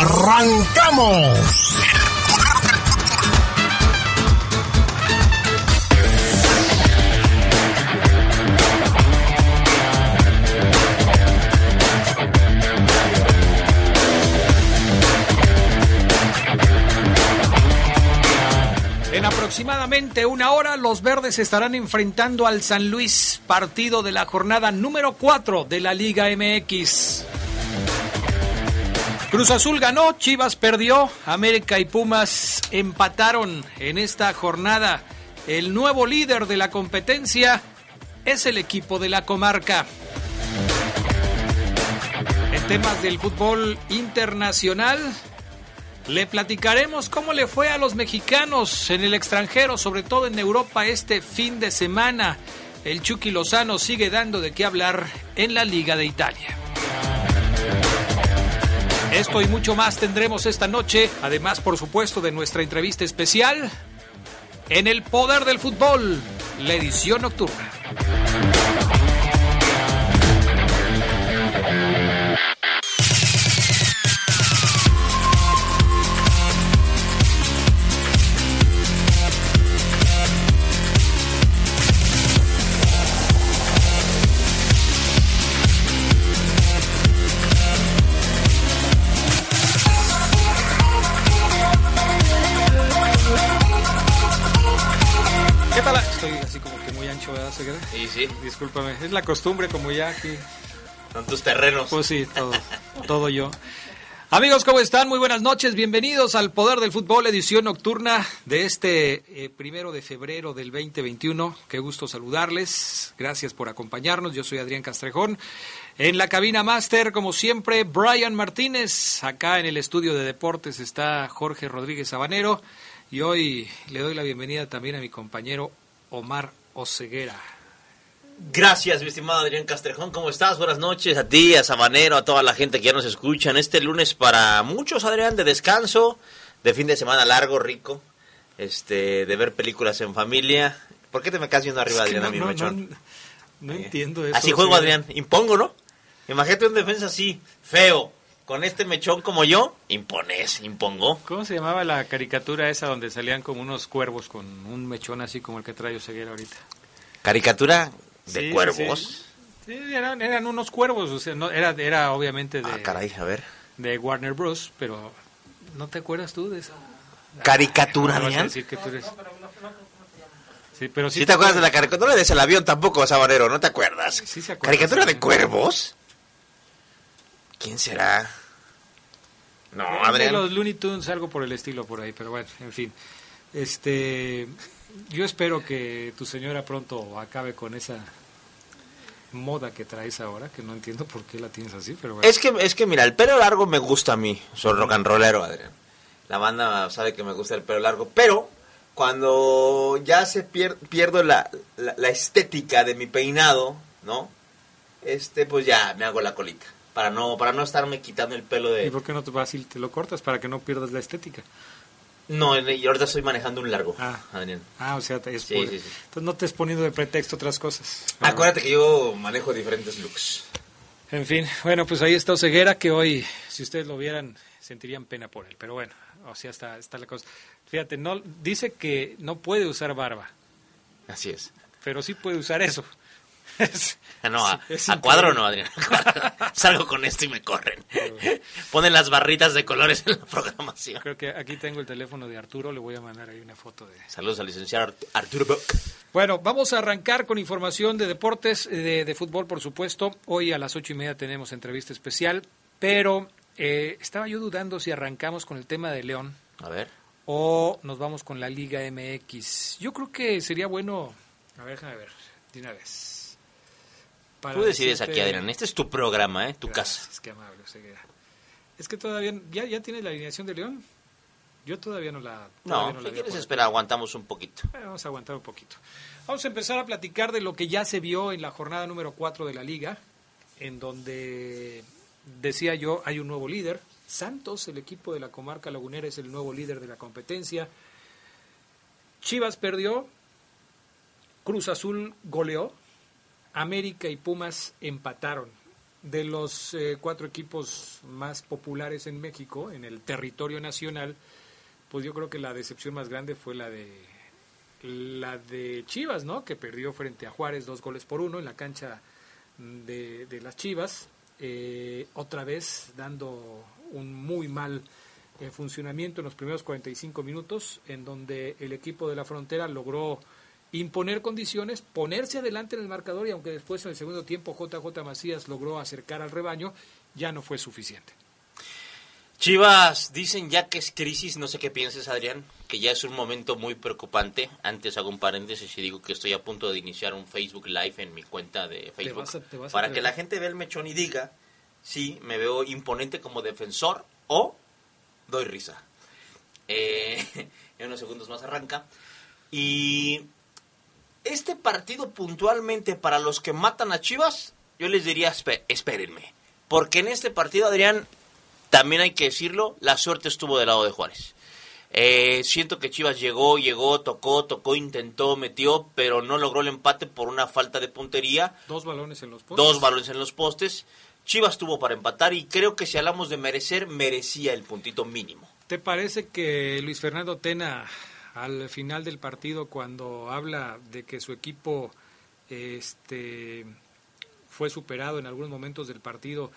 ¡Arrancamos! En aproximadamente una hora, los verdes estarán enfrentando al San Luis, partido de la jornada número 4 de la Liga MX. Cruz Azul ganó, Chivas perdió, América y Pumas empataron en esta jornada. El nuevo líder de la competencia es el equipo de la comarca. En temas del fútbol internacional, le platicaremos cómo le fue a los mexicanos en el extranjero, sobre todo en Europa este fin de semana. El Chucky Lozano sigue dando de qué hablar en la Liga de Italia. Esto y mucho más tendremos esta noche, además por supuesto de nuestra entrevista especial en El Poder del Fútbol, la edición nocturna. Sí, sí, Discúlpame, es la costumbre como ya aquí. son tus terrenos. Pues sí, todo, todo yo. Amigos, ¿cómo están? Muy buenas noches. Bienvenidos al Poder del Fútbol, edición nocturna de este eh, primero de febrero del 2021. Qué gusto saludarles. Gracias por acompañarnos. Yo soy Adrián Castrejón. En la cabina máster, como siempre, Brian Martínez. Acá en el estudio de deportes está Jorge Rodríguez Sabanero. Y hoy le doy la bienvenida también a mi compañero Omar Oceguera. Gracias, mi estimado Adrián Castrejón. ¿Cómo estás? Buenas noches a ti, a Sabanero, a toda la gente que ya nos escuchan. Este lunes para muchos, Adrián, de descanso, de fin de semana largo, rico, este, de ver películas en familia. ¿Por qué te me quedas viendo arriba, Es Adrián, no, a mi no, mechón? no, no entiendo eso. Así juego. Adrián. Impongo, ¿no? Imagínate un defensa así, feo, con este mechón como yo. Impones, impongo. ¿Cómo se llamaba la caricatura esa donde salían como unos cuervos con un mechón así como el que trae Oseguera ahorita? Caricatura de Sí, cuervos. Sí, Sí, eran, eran unos cuervos, o sea, no, era, era obviamente de, Ah, caray, a ver. de Warner Bros., pero ¿no te acuerdas tú de eso? Caricatura, No vas a Adrián. decir que tú eres... Sí, pero sí ¿Sí te acuerdas de la caricatura? Des el avión tampoco, Sabanero, ¿no te acuerdas? Sí se acuerda, ¿Caricatura de sí. cuervos? ¿Quién será? No, De Adrián. los Looney Tunes, algo por el estilo por ahí, pero bueno, en fin. Este, yo espero que tu señora pronto acabe con esa moda que traes ahora, que no entiendo por qué la tienes así, pero bueno. Es que, es que mira, el pelo largo me gusta a mí. Soy rock and rollero, Adrián. La banda sabe que me gusta el pelo largo, pero cuando ya se pier- pierdo la, la, la estética de mi peinado, ¿no? Este, pues ya me hago la colita. Para no, para no estarme quitando el pelo ¿Y de... por qué no te vas y te lo cortas para que no pierdas la estética? No, y ahorita estoy manejando un largo, Ah. Adrián. Ah, o sea, es Sí, por- sí, sí. entonces no te estés poniendo de pretexto otras cosas. Acuérdate que yo manejo diferentes looks. En fin, bueno, pues ahí está Oseguera, que hoy, si ustedes lo vieran, sentirían pena por él. Pero bueno, o sea, está, está la cosa. Fíjate, no, dice que no puede usar barba, Así es. pero sí puede usar eso. No, a, cuadro no. Adrián. Salgo con esto y me corren. Ponen las barritas de colores en la programación. Creo que aquí tengo el teléfono de Arturo, le voy a mandar ahí una foto de... Saludos al licenciado Art- Arturo Bock. Bueno, vamos a arrancar con información de deportes, de, de fútbol, por supuesto. Hoy a las ocho y media tenemos entrevista especial, pero eh, estaba yo dudando si arrancamos con el tema de León A ver. o nos vamos con la Liga MX. Yo creo que sería bueno. A ver, déjame ver, de una vez. Para Tú decides decirte- aquí, Adrián. Este es tu programa, ¿eh? Tu Gracias, casa. qué amable. Es que todavía, ¿ya, ya tienes la alineación de León? Yo todavía no la... No, todavía si la veo quieres esperar, aguantamos un poquito. Bueno, vamos a aguantar un poquito. Vamos a empezar a platicar de lo que ya se vio en la jornada número 4 de la liga, en donde, decía yo, hay un nuevo líder. Santos, el equipo de la comarca lagunera, es el nuevo líder de la competencia. Chivas perdió, Cruz Azul goleó, América y Pumas empataron. De los eh, cuatro equipos más populares en México, en el territorio nacional, pues yo creo que la decepción más grande fue la de la de Chivas, ¿no? Que perdió frente a Juárez dos goles por uno en la cancha de, las Chivas, eh, otra vez dando un muy mal eh, funcionamiento en los primeros 45 minutos, en donde el equipo de la frontera logró imponer condiciones, ponerse adelante en el marcador y aunque después en el segundo tiempo JJ Macías logró acercar al rebaño, ya no fue suficiente. Chivas dicen ya que es crisis, no sé qué pienses Adrián, que ya es un momento muy preocupante. Antes hago un paréntesis y digo que estoy a punto de iniciar un Facebook Live en mi cuenta de Facebook vas a- te vas a para que la gente vea el mechón y diga si me veo imponente como defensor o doy risa. Eh, en unos segundos más arranca. Y este partido puntualmente para los que matan a Chivas, yo les diría "Espe- espérenme. Porque en este partido, Adrián, también hay que decirlo, la suerte estuvo del lado de Juárez. Eh, siento que Chivas llegó, llegó, tocó, tocó, intentó, metió, pero no logró el empate por una falta de puntería. Dos balones en los postes. Dos balones en los postes. Chivas tuvo para empatar y creo que si hablamos de merecer, merecía el puntito mínimo. ¿Te parece que Luis Fernando Tena, al final del partido, cuando habla de que su equipo este, fue superado en algunos momentos del partido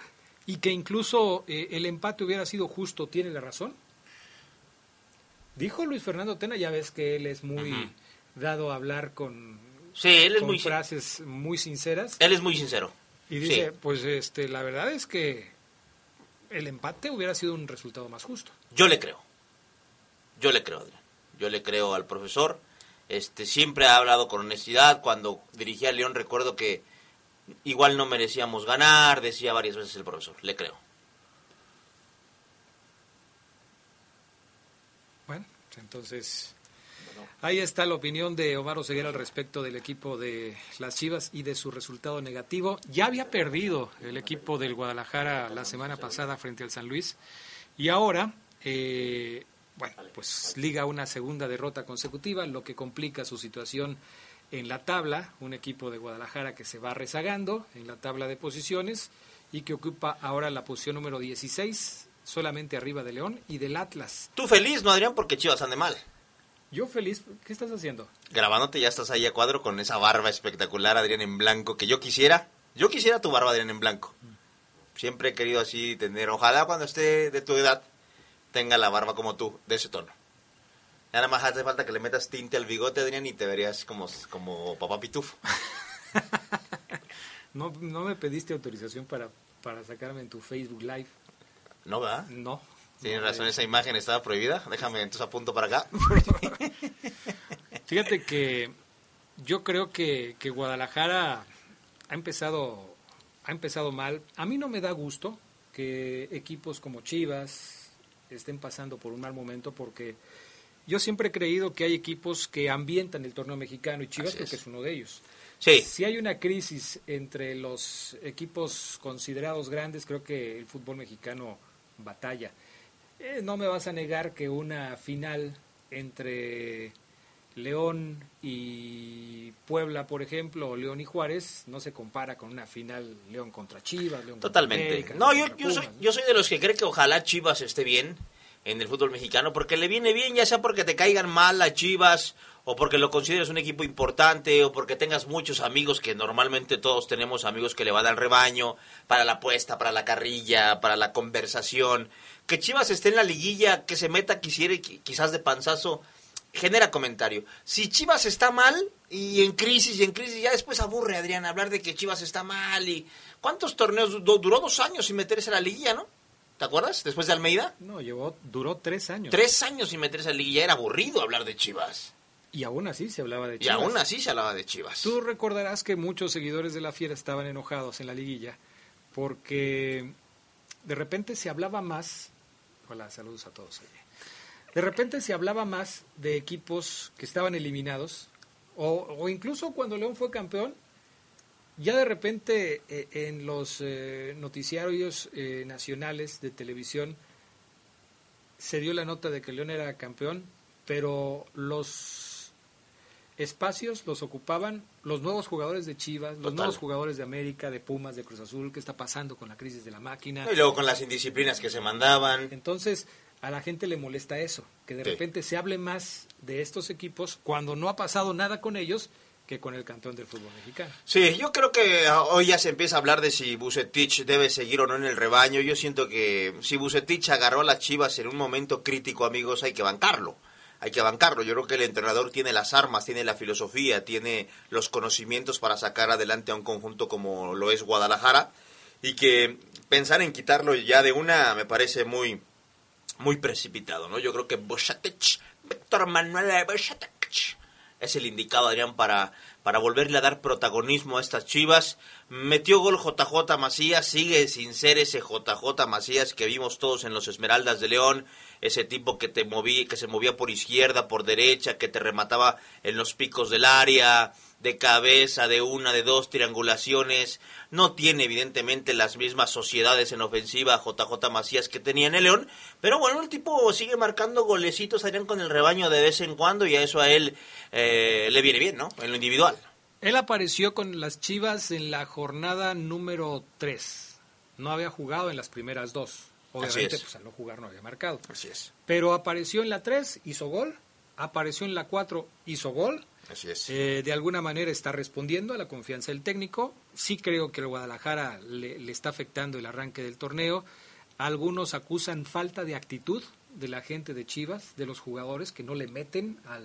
y que incluso eh, el empate hubiera sido justo, tiene la razón? Dijo Luis Fernando Tena, ya ves que él es muy dado a hablar con, Sí, él es con muy, frases muy sinceras él es muy sincero. y dice, Sí. pues este, la verdad es que el empate hubiera sido un resultado más justo. Yo le creo. Yo le creo, Adrián. Yo le creo al profesor. Este siempre ha hablado con honestidad. Cuando dirigía a León recuerdo que igual no merecíamos ganar, decía varias veces el profesor. Le creo. Bueno, entonces ahí está la opinión de Omar Oseguera al respecto del equipo de las Chivas y de su resultado negativo. Ya había perdido el equipo del Guadalajara la semana pasada frente al San Luis y ahora, eh, bueno, pues liga una segunda derrota consecutiva, lo que complica su situación en la tabla, un equipo de Guadalajara que se va rezagando en la tabla de posiciones y que ocupa ahora la posición número 16, solamente arriba de León y del Atlas. Tú feliz, ¿no, Adrián? Porque Chivas ande mal. Yo feliz, ¿qué estás haciendo? Grabándote ya estás ahí a cuadro con esa barba espectacular, Adrián, en blanco, que yo quisiera. Yo quisiera tu barba, Adrián, en blanco. Siempre he querido así tener. Ojalá cuando esté de tu edad tenga la barba como tú, de ese tono. Nada más hace falta que le metas tinte al bigote, Adrián, y te verías como, como papá pitufo. No, no me pediste autorización para, para sacarme en tu Facebook Live. ¿No, verdad? No. Tienes No, razón, eh, esa imagen estaba prohibida. Déjame entonces apunto para acá. Fíjate que yo creo que, que Guadalajara ha empezado, ha empezado mal. A mí no me da gusto que equipos como Chivas estén pasando por un mal momento porque yo siempre he creído que hay equipos que ambientan el torneo mexicano y Chivas Así creo es. que es uno de ellos. Sí, Si hay una crisis entre los equipos considerados grandes, creo que el fútbol mexicano batalla. Eh, no me vas a negar que una final entre León y Puebla, por ejemplo, o León y Juárez, no se compara con una final León contra Chivas, León contra Totalmente. América, No, León yo, contra soy, yo soy de los que cree que ojalá Chivas esté bien en el fútbol mexicano, porque le viene bien, ya sea porque te caigan mal a Chivas, o porque lo consideres un equipo importante, o porque tengas muchos amigos, que normalmente todos tenemos amigos que le van al rebaño, para la apuesta, para la carrilla, para la conversación. Que Chivas esté en la liguilla, que se meta quisiera, qui- quizás de panzazo, genera comentario. Si Chivas está mal y en crisis y en crisis, ya después aburre, Adrián, hablar de que Chivas está mal y... ¿Cuántos torneos? Du- duró dos años sin meterse a la liguilla, ¿no? ¿Te acuerdas? Después de Almeida. No, llevó, duró tres años. Tres años sin meterse a la liguilla. Era aburrido hablar de Chivas. Y aún así se hablaba de Y Chivas. aún así se hablaba de Chivas. Tú recordarás que muchos seguidores de la Fiera estaban enojados en la liguilla porque de repente se hablaba más, hola, saludos a todos. De repente se hablaba más de equipos que estaban eliminados, o, incluso cuando León fue campeón, ya de repente eh, en los eh, noticiarios eh, nacionales de televisión se dio la nota de que León era campeón, pero los espacios los ocupaban los nuevos jugadores de Chivas, los nuevos jugadores de América, de Pumas, de Cruz Azul, qué está pasando con la crisis de la máquina. Y luego con las indisciplinas que se mandaban. Entonces, a la gente le molesta eso, que de repente se hable más de estos equipos cuando no ha pasado nada con ellos que con el campeón del fútbol mexicano. Sí, yo creo que hoy ya se empieza a hablar de si Bucetich debe seguir o no en el rebaño. Yo siento que si Bucetich agarró a las Chivas en un momento crítico, amigos, hay que bancarlo. Hay que bancarlo. Yo creo que el entrenador tiene las armas, tiene la filosofía, tiene los conocimientos para sacar adelante a un conjunto como lo es Guadalajara. Y que pensar en quitarlo ya de una me parece muy, muy precipitado, ¿no? Yo creo que Bucetich, Víctor Manuel Bucetich, es el indicado, Adrián, para, para volverle a dar protagonismo a estas chivas. Metió gol JJ Macías, sigue sin ser ese JJ Macías que vimos todos en los Esmeraldas de León, ese tipo que te moví, que se movía por izquierda, por derecha, que te remataba en los picos del área, de cabeza, de una, de dos triangulaciones. No tiene evidentemente las mismas sociedades en ofensiva JJ Macías que tenía en el León, pero bueno, el tipo sigue marcando golecitos, Adrián, con el rebaño de vez en cuando y a eso a él eh, le viene bien, ¿no? En lo individual. Él apareció con las Chivas en la jornada número 3. No había jugado en las primeras dos. Obviamente, pues al no jugar no había marcado. Así es. Pero apareció en la 3, hizo gol. Apareció en la 4, hizo gol. Así es. Eh, de alguna manera está respondiendo a la confianza del técnico. Sí creo que el Guadalajara le, está afectando el arranque del torneo. Algunos acusan falta de actitud de la gente de Chivas, de los jugadores que no le meten a,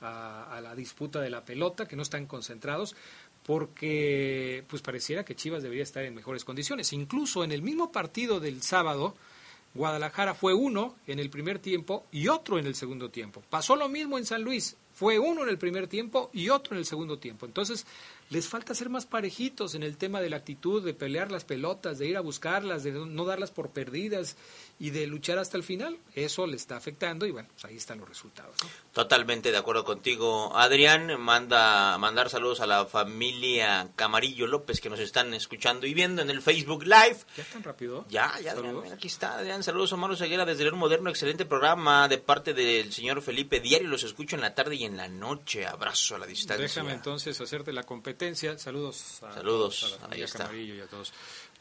a, la disputa de la pelota, que no están concentrados, porque pues pareciera que Chivas debería estar en mejores condiciones. Incluso en el mismo partido del sábado, Guadalajara fue uno en el primer tiempo y otro en el segundo tiempo. Pasó lo mismo en San Luis. Fue uno en el primer tiempo y otro en el segundo tiempo. Entonces, les falta ser más parejitos en el tema de la actitud, de pelear las pelotas, de ir a buscarlas, de no darlas por perdidas y de luchar hasta el final. Eso le está afectando y bueno, pues ahí están los resultados. Totalmente de acuerdo contigo, Adrián. Manda mandar saludos a la familia Camarillo López que nos están escuchando y viendo en el Facebook Live. ¿Ya tan rápido? Ya, ya, Adrián, aquí está, Adrián. Saludos a Mauro Seguera desde el Moderno, excelente programa de parte del señor Felipe Diario. Los escucho en la tarde y en la noche. Abrazo a la distancia. Déjame entonces hacerte la competencia. Saludos a, Saludos. a la familia Camarillo y a todos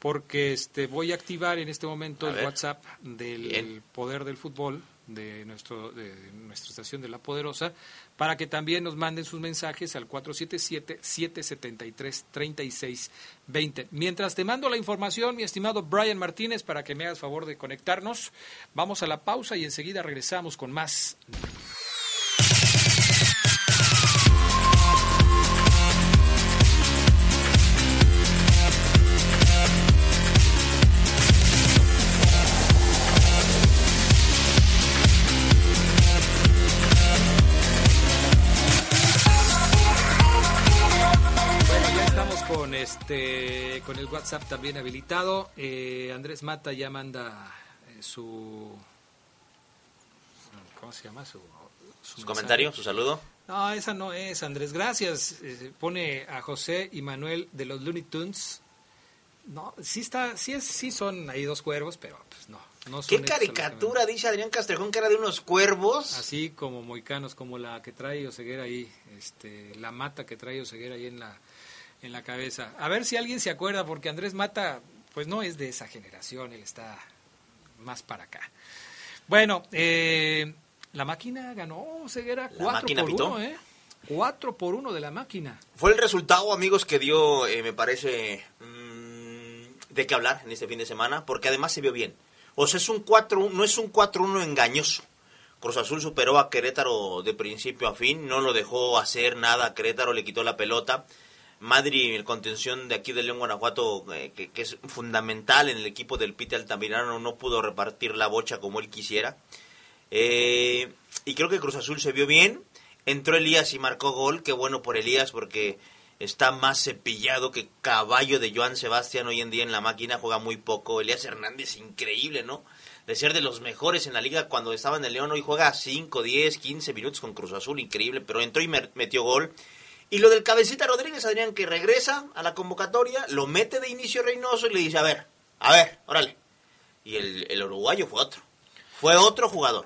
porque este voy a activar en este momento el WhatsApp del Poder del Fútbol de nuestro de nuestra estación de La Poderosa para que también nos manden sus mensajes al 477-773-3620. Mientras te mando la información, mi estimado Brian Martínez, para que me hagas favor de conectarnos, vamos a la pausa y enseguida regresamos con más. WhatsApp también habilitado. Eh, Andrés Mata ya manda eh, su... ¿Cómo se llama? Su, su, comentario, su saludo. No, esa no es, Andrés. Gracias. Eh, pone a José y Manuel de los Looney Tunes. No, sí está, sí es, sí son ahí dos cuervos, pero pues no. no ¿Qué caricatura dice Adrián Castrejón que era de unos cuervos? Así como moicanos, como la que trae Oseguera ahí, este, la mata que trae Oseguera ahí en la, en la cabeza. A ver si alguien se acuerda, porque Andrés Mata, pues no es de esa generación, él está más para acá. Bueno, eh, la máquina ganó Ceguera 4 por 1, ¿eh? 4 por 1 de la máquina. Fue el resultado, amigos, que dio, eh, me parece, mm, de qué hablar en este fin de semana, porque además se vio bien. O sea, es un 4, no es un 4-1 engañoso. Cruz Azul superó a Querétaro de principio a fin, no lo dejó hacer nada a Querétaro, le quitó la pelota Madri, el contención de aquí de León, Guanajuato, eh, que, es fundamental en el equipo del Pite Altamirano, no pudo repartir la bocha como él quisiera. Eh, y creo que Cruz Azul se vio bien. Entró Elías y marcó gol. Qué bueno por Elías porque está más cepillado que caballo de Joan Sebastián hoy en día en la máquina, juega muy poco. Elías Hernández, increíble, ¿no? De ser de los mejores en la liga cuando estaba en el León, hoy juega 5, 10, 15 minutos con Cruz Azul, increíble, pero entró y metió gol. Y lo del cabecita Rodríguez, Adrián, que regresa a la convocatoria, lo mete de inicio Reynoso y le dice, a ver, a ver, órale. Y el, el uruguayo fue otro. Fue otro jugador.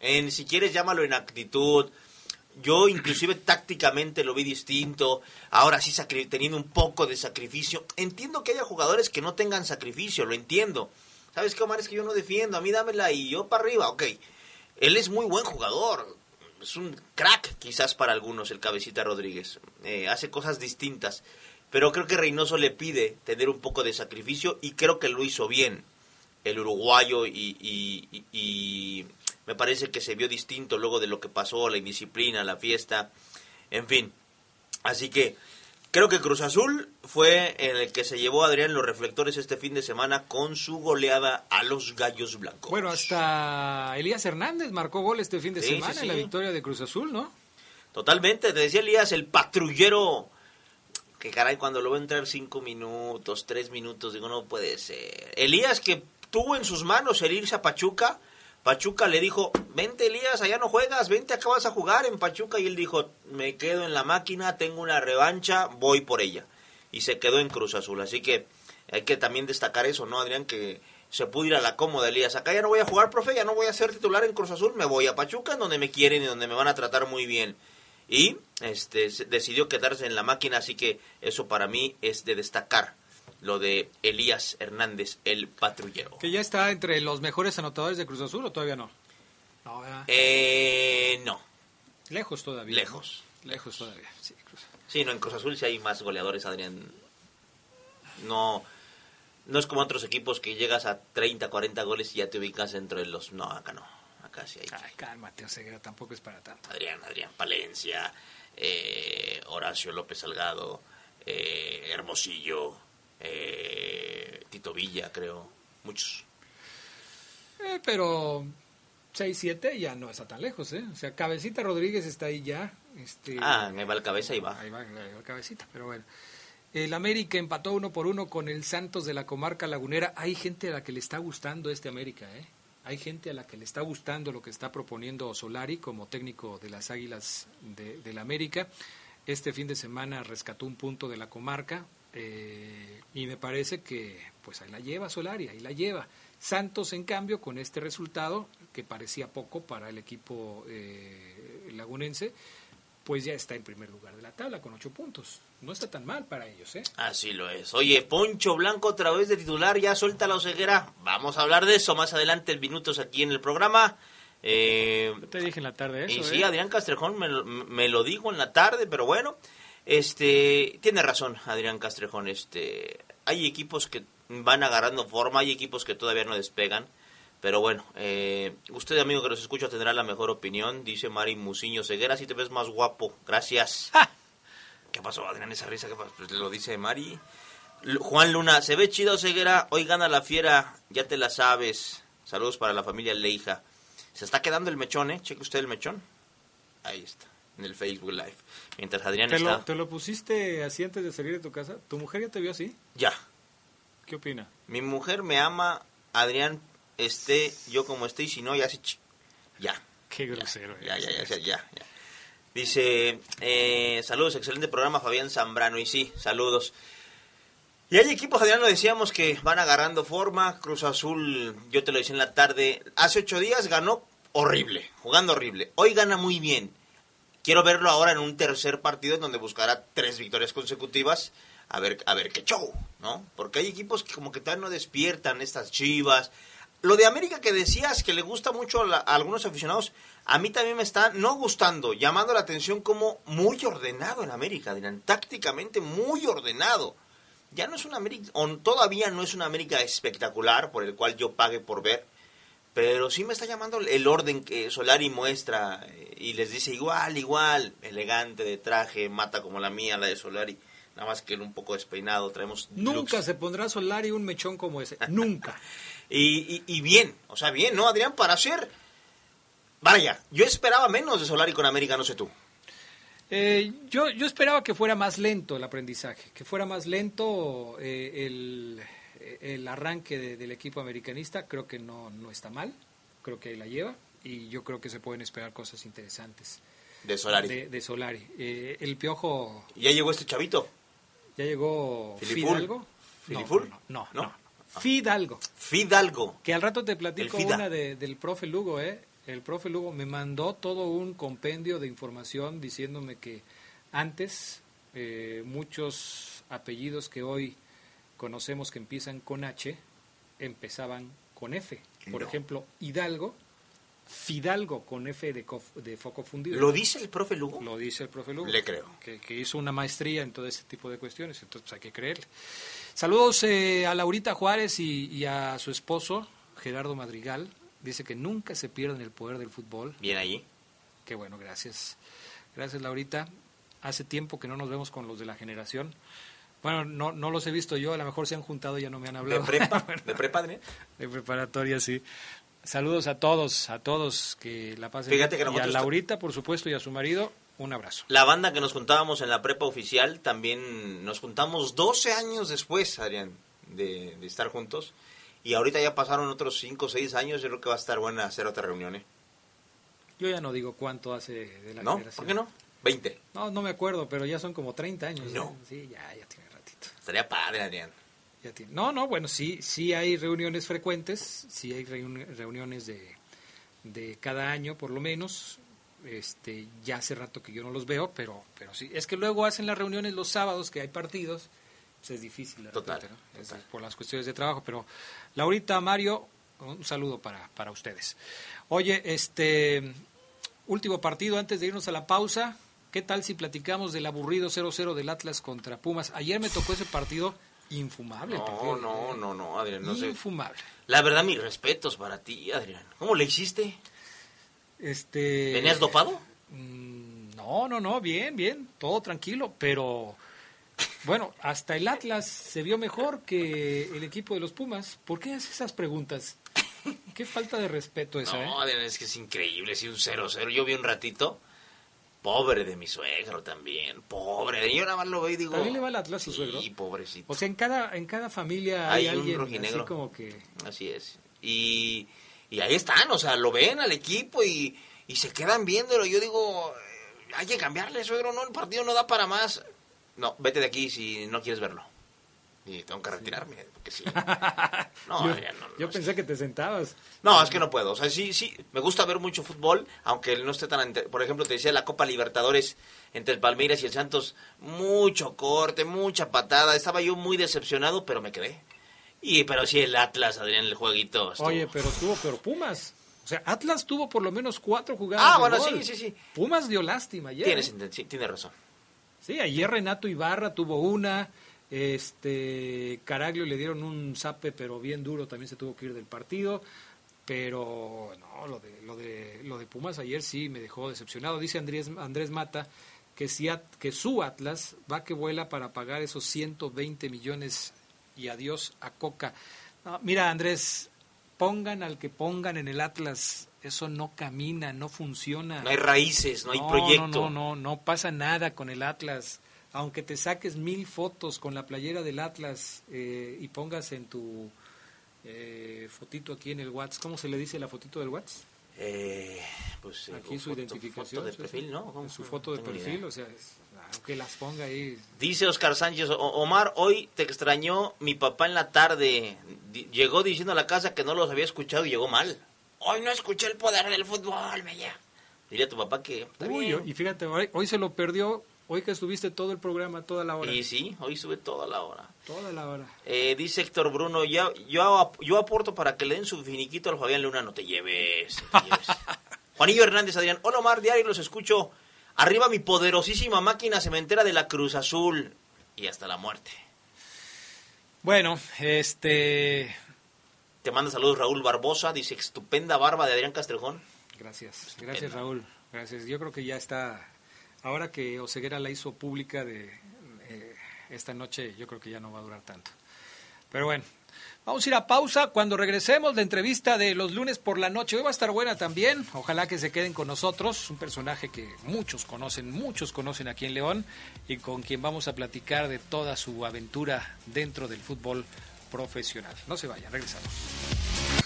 En, si quieres, llámalo en actitud, yo inclusive tácticamente lo vi distinto, ahora sí teniendo un poco de sacrificio. Entiendo que haya jugadores que no tengan sacrificio, lo entiendo. ¿Sabes qué, Omar? Es que yo no defiendo, a mí dámela y yo para arriba, ok. Él es muy buen jugador, es un crack quizás para algunos el cabecita Rodríguez, eh, hace cosas distintas, pero creo que Reynoso le pide tener un poco de sacrificio y creo que lo hizo bien el uruguayo y, y me parece que se vio distinto luego de lo que pasó, la indisciplina, la fiesta, en fin. Así que creo que Cruz Azul fue el que se llevó a Adrián los reflectores este fin de semana con su goleada a los Gallos Blancos. Bueno, hasta Elías Hernández marcó gol este fin de semana en la victoria de Cruz Azul, ¿no? Totalmente, te decía Elías, el patrullero que caray, cuando lo veo entrar cinco minutos, tres minutos, digo, no puede ser. Elías que tuvo en sus manos el irse a Pachuca, Pachuca le dijo, vente Elías, allá no juegas, vente acá vas a jugar en Pachuca. Y él dijo, me quedo en la máquina, tengo una revancha, voy por ella. Y se quedó en Cruz Azul. Así que hay que también destacar eso, ¿no, Adrián? Que se pudo ir a la cómoda Elías. Acá ya no voy a jugar, profe, ya no voy a ser titular en Cruz Azul, me voy a Pachuca, donde me quieren y donde me van a tratar muy bien. Y este decidió quedarse en la máquina, así que eso para mí es de destacar lo de Elías Hernández, el patrullero. ¿Que ya está entre los mejores anotadores de Cruz Azul o todavía no? No, eh, no. Lejos todavía. Lejos. Lejos todavía, sí. Sí, no, en Cruz Azul sí hay más goleadores, Adrián. No, no es como otros equipos que llegas a 30, 40 goles y ya te ubicas entre los... No, acá no. Acá sí hay... Ay, cálmate, Oseguera, tampoco es para tanto. Adrián, Adrián Palencia, eh, Horacio López Salgado, eh, Hermosillo, eh, Tito Villa, creo, muchos. Eh, pero 6-7 ya no está tan lejos, ¿eh? O sea, Cabecita Rodríguez está ahí ya. Este, ah, ahí va el cabeza y va. Ahí va, el cabecita, pero bueno. El América empató uno por uno con el Santos de la comarca lagunera. Hay gente a la que le está gustando este América, ¿eh? Hay gente a la que le está gustando lo que está proponiendo Solari como técnico de las Águilas de, del América. Este fin de semana rescató un punto de la comarca, eh, y me parece que pues ahí la lleva Solari, ahí la lleva. Santos, en cambio, con este resultado, que parecía poco para el equipo eh, lagunense, pues ya está en primer lugar de la tabla con ocho puntos. No está tan mal para ellos, ¿eh? Así lo es. Oye, Poncho Blanco otra vez de titular, ya suelta la ceguera. Vamos a hablar de eso más adelante, el minutos aquí en el programa. Eh, te dije en la tarde eso. Y sí, ¿eh? Adrián Castrejón me me lo dijo en la tarde, pero bueno. Este, tiene razón Adrián Castrejón, este, hay equipos que van agarrando forma, hay equipos que todavía no despegan, pero bueno, eh, usted amigo que nos escucha tendrá la mejor opinión, dice Mari Musiño Ceguera, si te ves más guapo, gracias. ¿Qué pasó Adrián, esa risa? ¿Qué pasó? Pues lo dice Mari. Juan Luna, se ve chido Ceguera, hoy gana la fiera, ya te la sabes. Saludos para la familia Leija. Se está quedando el mechón, ¿eh? Cheque usted el mechón. Ahí está en el Facebook Live. Mientras Adrián ¿Te está... Lo, ¿Te lo pusiste así antes de salir de tu casa? ¿Tu mujer ya te vio así? Ya. ¿Qué opina? Mi mujer me ama, Adrián esté yo como esté y si no, ya se... Ya. Qué grosero. Ya, ya, ya, ya, ya, Dice, eh, saludos, excelente programa Fabián Zambrano. Y sí, saludos. Y hay equipos, Adrián, lo decíamos, que van agarrando forma. Cruz Azul, yo te lo decía en la tarde, hace ocho días ganó horrible, jugando horrible. Hoy gana muy bien. Quiero verlo ahora en un tercer partido en donde buscará tres victorias consecutivas. A ver, a ver qué show, ¿no? Porque hay equipos que como que todavía no despiertan estas chivas. Lo de América que decías que le gusta mucho a, algunos aficionados, a mí también me está no gustando, llamando la atención como muy ordenado en América, dirán, tácticamente muy ordenado. Ya no es una América, o todavía no es una América espectacular por el cual yo pague por ver, pero sí me está llamando el orden que Solari muestra eh, y les dice igual, igual, elegante de traje, mata como la mía, la de Solari. Nada más que un poco despeinado, traemos... Nunca se pondrá Solari un mechón como ese, nunca. y, y, bien, o sea, bien, ¿no, Adrián? Para hacer... Vaya, yo esperaba menos de Solari con América, no sé tú. Eh, yo, yo esperaba que fuera más lento el aprendizaje, que fuera más lento eh, el, el, arranque de, del equipo americanista. Creo que no, no está mal, creo que ahí la lleva y yo creo que se pueden esperar cosas interesantes. De Solari. De, de Solari. Eh, el Piojo... ¿Ya llegó este chavito? ¿Ya llegó. Fidalgo? No, no, ¿No? no, no. Fidalgo. Fidalgo. Que al rato te platico una de- del profe Lugo, ¿eh? El profe Lugo me mandó todo un compendio de información diciéndome que antes eh, muchos apellidos que hoy conocemos que empiezan con H empezaban con F. Por No. ejemplo, Hidalgo, Fidalgo con F de, cof- de foco fundido. ¿Lo dice el profe Lugo? Lo dice el profe Lugo. Le creo. Que, que hizo una maestría en todo ese tipo de cuestiones, entonces hay que creerle. Saludos eh, a Laurita Juárez y, y a su esposo, Gerardo Madrigal. Dice que nunca se pierden el poder del fútbol. Bien allí. Qué bueno, gracias. Gracias, Laurita. Hace tiempo que no nos vemos con los de la generación. Bueno, no, no los he visto yo, a lo mejor se han juntado y ya no me han ¿De hablado. prepa? ¿De prepa, Adrián? De preparatoria, sí. Saludos a todos, a todos que la pasen. Fíjate que y a Laurita, por supuesto, y a su marido, un abrazo. La banda que nos juntábamos en la prepa oficial, también nos juntamos 12 años después, Adrián, de, de estar juntos. Y ahorita ya pasaron otros 5 o 6 años, yo creo que va a estar buena hacer otra reunión, ¿eh? Yo ya no digo cuánto hace de la ¿No? generación. ¿Por qué no? 20. No, no me acuerdo, pero ya son como 30 años. No. ¿eh? Sí, ya, ya tiene. Estaría padre, Adrián. No, no, bueno, sí, sí hay reuniones frecuentes, sí hay reuni- reuniones de, de cada año, por lo menos. Este, ya hace rato que yo no los veo, pero, pero sí. Es que luego hacen las reuniones los sábados, que hay partidos, pues es difícil. de Total, repente, ¿no? Es total. por las cuestiones de trabajo, pero Laurita, Mario, un saludo para, para ustedes. Oye, este, último partido antes de irnos a la pausa. ¿Qué tal si platicamos del aburrido 0-0 del Atlas contra Pumas? Ayer me tocó ese partido infumable. No, partido. no, no, no, Adrián, no sé. Infumable. La verdad, mis respetos para ti, Adrián. ¿Cómo le hiciste? Este, ¿Venías dopado? Mm, No, no, no, bien, bien, todo tranquilo, pero bueno, hasta el Atlas se vio mejor que el equipo de los Pumas. ¿Por qué haces esas preguntas? Qué falta de respeto esa, ¿eh? No, Adrián, es que es increíble, sí, un 0-0. Yo vi un ratito. Pobre de mi suegro también, pobre. Yo nada más lo veo y digo... ¿También le va al Atlas su suegro? Sí, pobrecito. O sea, en cada, en cada familia hay, Hay un alguien rojinegro. así como que... Así es. Y, y ahí están, o sea, lo ven al equipo y, y se quedan viéndolo. Yo digo, eh, hay que cambiarle, suegro, no, el partido no da para más. No, vete de aquí si no quieres verlo. Y tengo que retirarme, porque sí. No, yo Adrián, no, no, yo pensé que te sentabas. No, es que no puedo. O sea, sí, sí, me gusta ver mucho fútbol, aunque no esté tan... Por ejemplo, te decía la Copa Libertadores entre el Palmeiras y el Santos, mucho corte, mucha patada. Estaba yo muy decepcionado, pero me quedé. Y, pero sí, el Atlas, Adrián, el jueguito. estuvo- Oye, pero estuvo, pero Pumas. O sea, Atlas tuvo por lo menos cuatro jugadas. Ah, de bueno, gol. sí, sí, sí. Pumas dio lástima ayer. Tienes, ¿eh? sí, tienes razón. Sí, ayer Renato Ibarra tuvo una, este Caraglio le dieron un zape pero bien duro, también se tuvo que ir del partido, pero no, lo de lo de lo de Pumas ayer sí me dejó decepcionado. Dice Andrés Andrés Mata que si At- que su Atlas va que vuela para pagar esos 120 millones y adiós a Coca. No, mira, Andrés, pongan al que pongan en el Atlas, eso no camina, no funciona. No hay raíces, no hay proyecto. No, no, no, no pasa nada con el Atlas. Aunque te saques mil fotos con la playera del Atlas eh, y pongas en tu eh, fotito aquí en el WhatsApp, ¿cómo se le dice la fotito del WhatsApp? Eh, pues, eh, Aquí su foto- identificación. Foto de perfil. ¿no? ¿Cómo? Su foto de perfil, idea. o sea, es- aunque las ponga ahí. Dice Oscar Sánchez, "O- Omar, hoy te extrañó mi papá en la tarde. Llegó diciendo a la casa que no los había escuchado y llegó mal. Hoy no escuché el poder del fútbol, me. Dile a tu papá que... está Uy, bien. y fíjate, hoy se lo perdió, hoy que estuviste todo el programa, toda la hora. Y sí, hoy sube toda la hora. Toda la hora. Eh, dice Héctor Bruno, yo, ap- yo aporto para que le den su finiquito al Fabián Luna, no te lleves. no te lleves. Juanillo Hernández, Adrián, hola Omar, diario los escucho. Arriba mi poderosísima máquina cementera de la Cruz Azul. Y hasta la muerte. Bueno, este... Te manda saludos Raúl Barbosa, dice estupenda barba de Adrián Castrejón. Gracias, gracias Raúl. Gracias. Yo creo que ya está. Ahora que Oseguera la hizo pública de eh, esta noche, yo creo que ya no va a durar tanto. Pero bueno, Vamos a ir a pausa. Cuando regresemos, la entrevista de los lunes por la noche. Hoy va a estar buena también. Ojalá que se queden con nosotros. Un personaje que muchos conocen, muchos conocen aquí en León y con quien vamos a platicar de toda su aventura dentro del fútbol profesional. No se vayan, regresamos.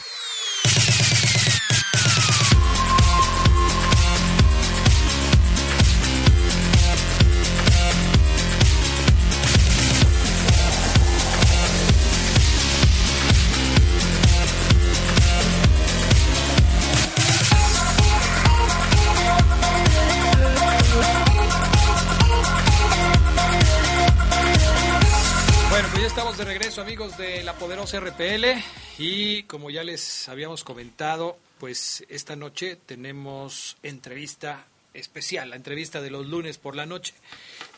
Regreso amigos de la poderosa RPL y como ya les habíamos comentado, pues esta noche tenemos entrevista especial, la entrevista de los lunes por la noche.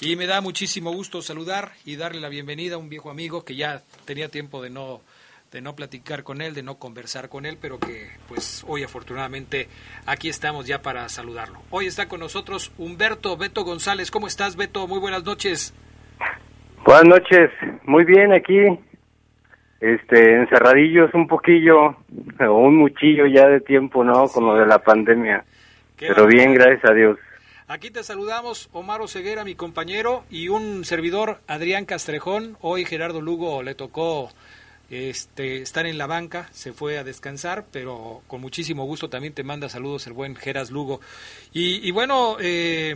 Y me da muchísimo gusto saludar y darle la bienvenida a un viejo amigo que ya tenía tiempo de no de no platicar con él, de no conversar con él, pero que pues hoy afortunadamente aquí estamos ya para saludarlo. Hoy está con nosotros Humberto Beto González. ¿Cómo estás, Beto? Muy buenas noches. Buenas noches, muy bien aquí, este, encerradillos un poquillo, o un muchillo ya de tiempo, ¿no? Con lo de la pandemia. Pero bien, gracias a Dios. Aquí te saludamos, Omar Ceguera, mi compañero, y un servidor, Adrián Castrejón. Hoy Gerardo Lugo le tocó este, estar en la banca, se fue a descansar, pero con muchísimo gusto también te manda saludos el buen Geras Lugo. Y, y bueno, eh,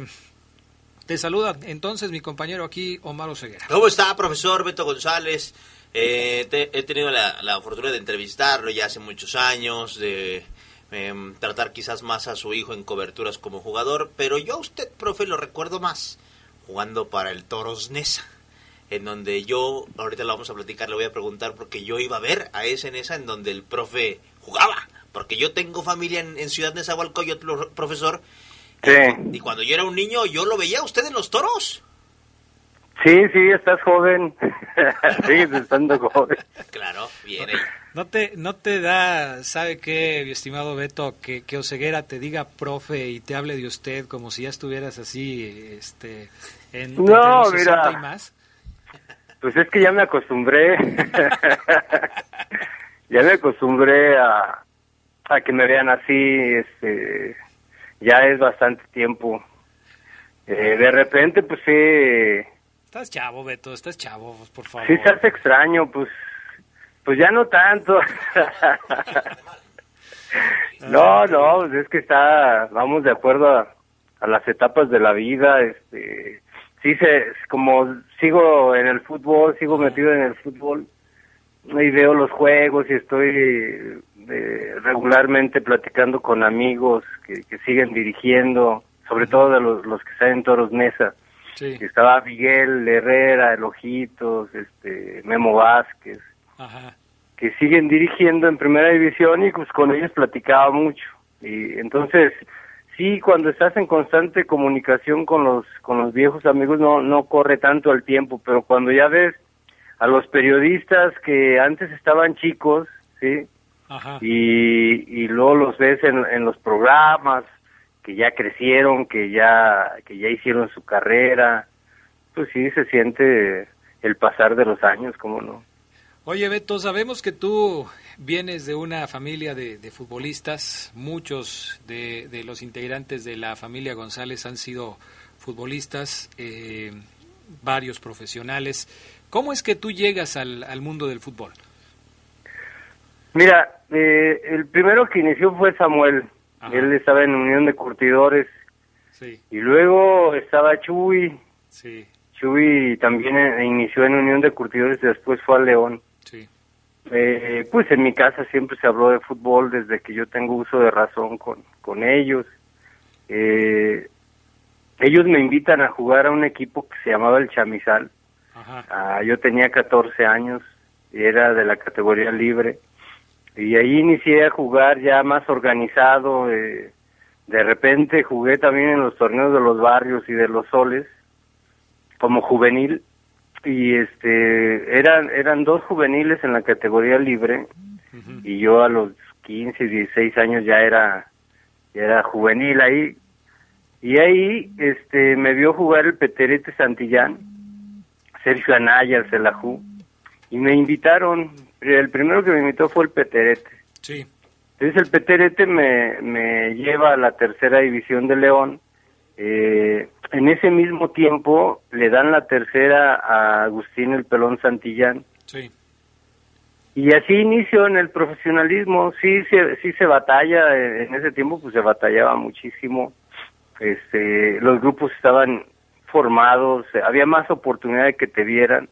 te saluda entonces mi compañero aquí, Omar Oseguera. ¿Cómo está, profesor Beto González? Eh, he tenido la, la, fortuna de entrevistarlo ya hace muchos años, de em, tratar quizás más a su hijo en coberturas como jugador, pero yo a usted, profe, lo recuerdo más jugando para el Toros Nesa, en donde yo, ahorita lo vamos a platicar, le voy a preguntar porque yo iba a ver a ese Nesa en donde el profe jugaba, porque yo tengo familia en, en Ciudad Nezahualcóyotl, profesor, y cuando yo era un niño, yo lo veía usted en los toros. Sí, sí, estás joven. Sigues estando joven. Claro, bien. No te, no te da, ¿sabe qué, mi estimado Beto? Que, que Oseguera te diga profe y te hable de usted como si ya estuvieras así, este, en no, mira, y más. Pues es que ya me acostumbré. ya me acostumbré a, a que me vean así, este, ya es bastante tiempo. Eh, de repente, pues sí. Estás chavo, Beto, estás chavo, pues, por favor. Sí, se hace extraño, pues. Pues ya no tanto. no, no, pues es que está, vamos de acuerdo a, a, las etapas de la vida, este, sí se, como sigo en el fútbol, sigo metido en el fútbol, y veo los juegos y estoy regularmente platicando con amigos que, siguen dirigiendo, sobre todo de los, los que están en Toros Mesa. Estaba Miguel Herrera, El Ojitos, este, Memo Vázquez, que siguen dirigiendo en primera división y pues con ellos platicaba mucho. Y entonces, sí, cuando estás en constante comunicación con los, con los viejos amigos no, no corre tanto el tiempo, pero cuando ya ves a los periodistas que antes estaban chicos, ¿sí? Y, y luego los ves en, en los programas, que ya crecieron, que ya, que ya hicieron su carrera, pues sí se siente el pasar de los años, ¿cómo no? Oye Beto, sabemos que tú vienes de una familia de, de futbolistas, muchos de, de, los integrantes de la familia González han sido futbolistas, eh, varios profesionales. ¿Cómo es que tú llegas al, al mundo del fútbol? Mira, eh, el primero que inició fue Samuel. Él estaba en Unión de Curtidores. Sí. Y luego estaba Chuy. Sí. Chuy también eh, inició en Unión de Curtidores y después fue a León. Sí. Eh, pues en mi casa siempre se habló de fútbol desde que yo tengo uso de razón con, con ellos. Eh, ellos me invitan a jugar a un equipo que se llamaba el Chamizal. Ajá. Ah, yo tenía 14 años y era de la categoría libre y ahí inicié a jugar ya más organizado. Eh, de repente jugué también en los torneos de los barrios y de los soles como juvenil. Y este eran eran dos juveniles en la categoría libre. Y yo a los 15, 16 años ya era ya era juvenil ahí. Y ahí este me vio jugar el Peterete Santillán, Sergio Anaya, el Celajú y me invitaron. El primero que me invitó fue el Peterete. Sí. Entonces el Peterete me, me lleva a la tercera división de León. Eh, en ese mismo tiempo le dan la tercera a Agustín el Pelón Santillán. Sí. Y así inicio en el profesionalismo. Sí, se, sí se batalla. En ese tiempo pues se batallaba muchísimo. Este, los grupos estaban formados, había más oportunidad de que te vieran.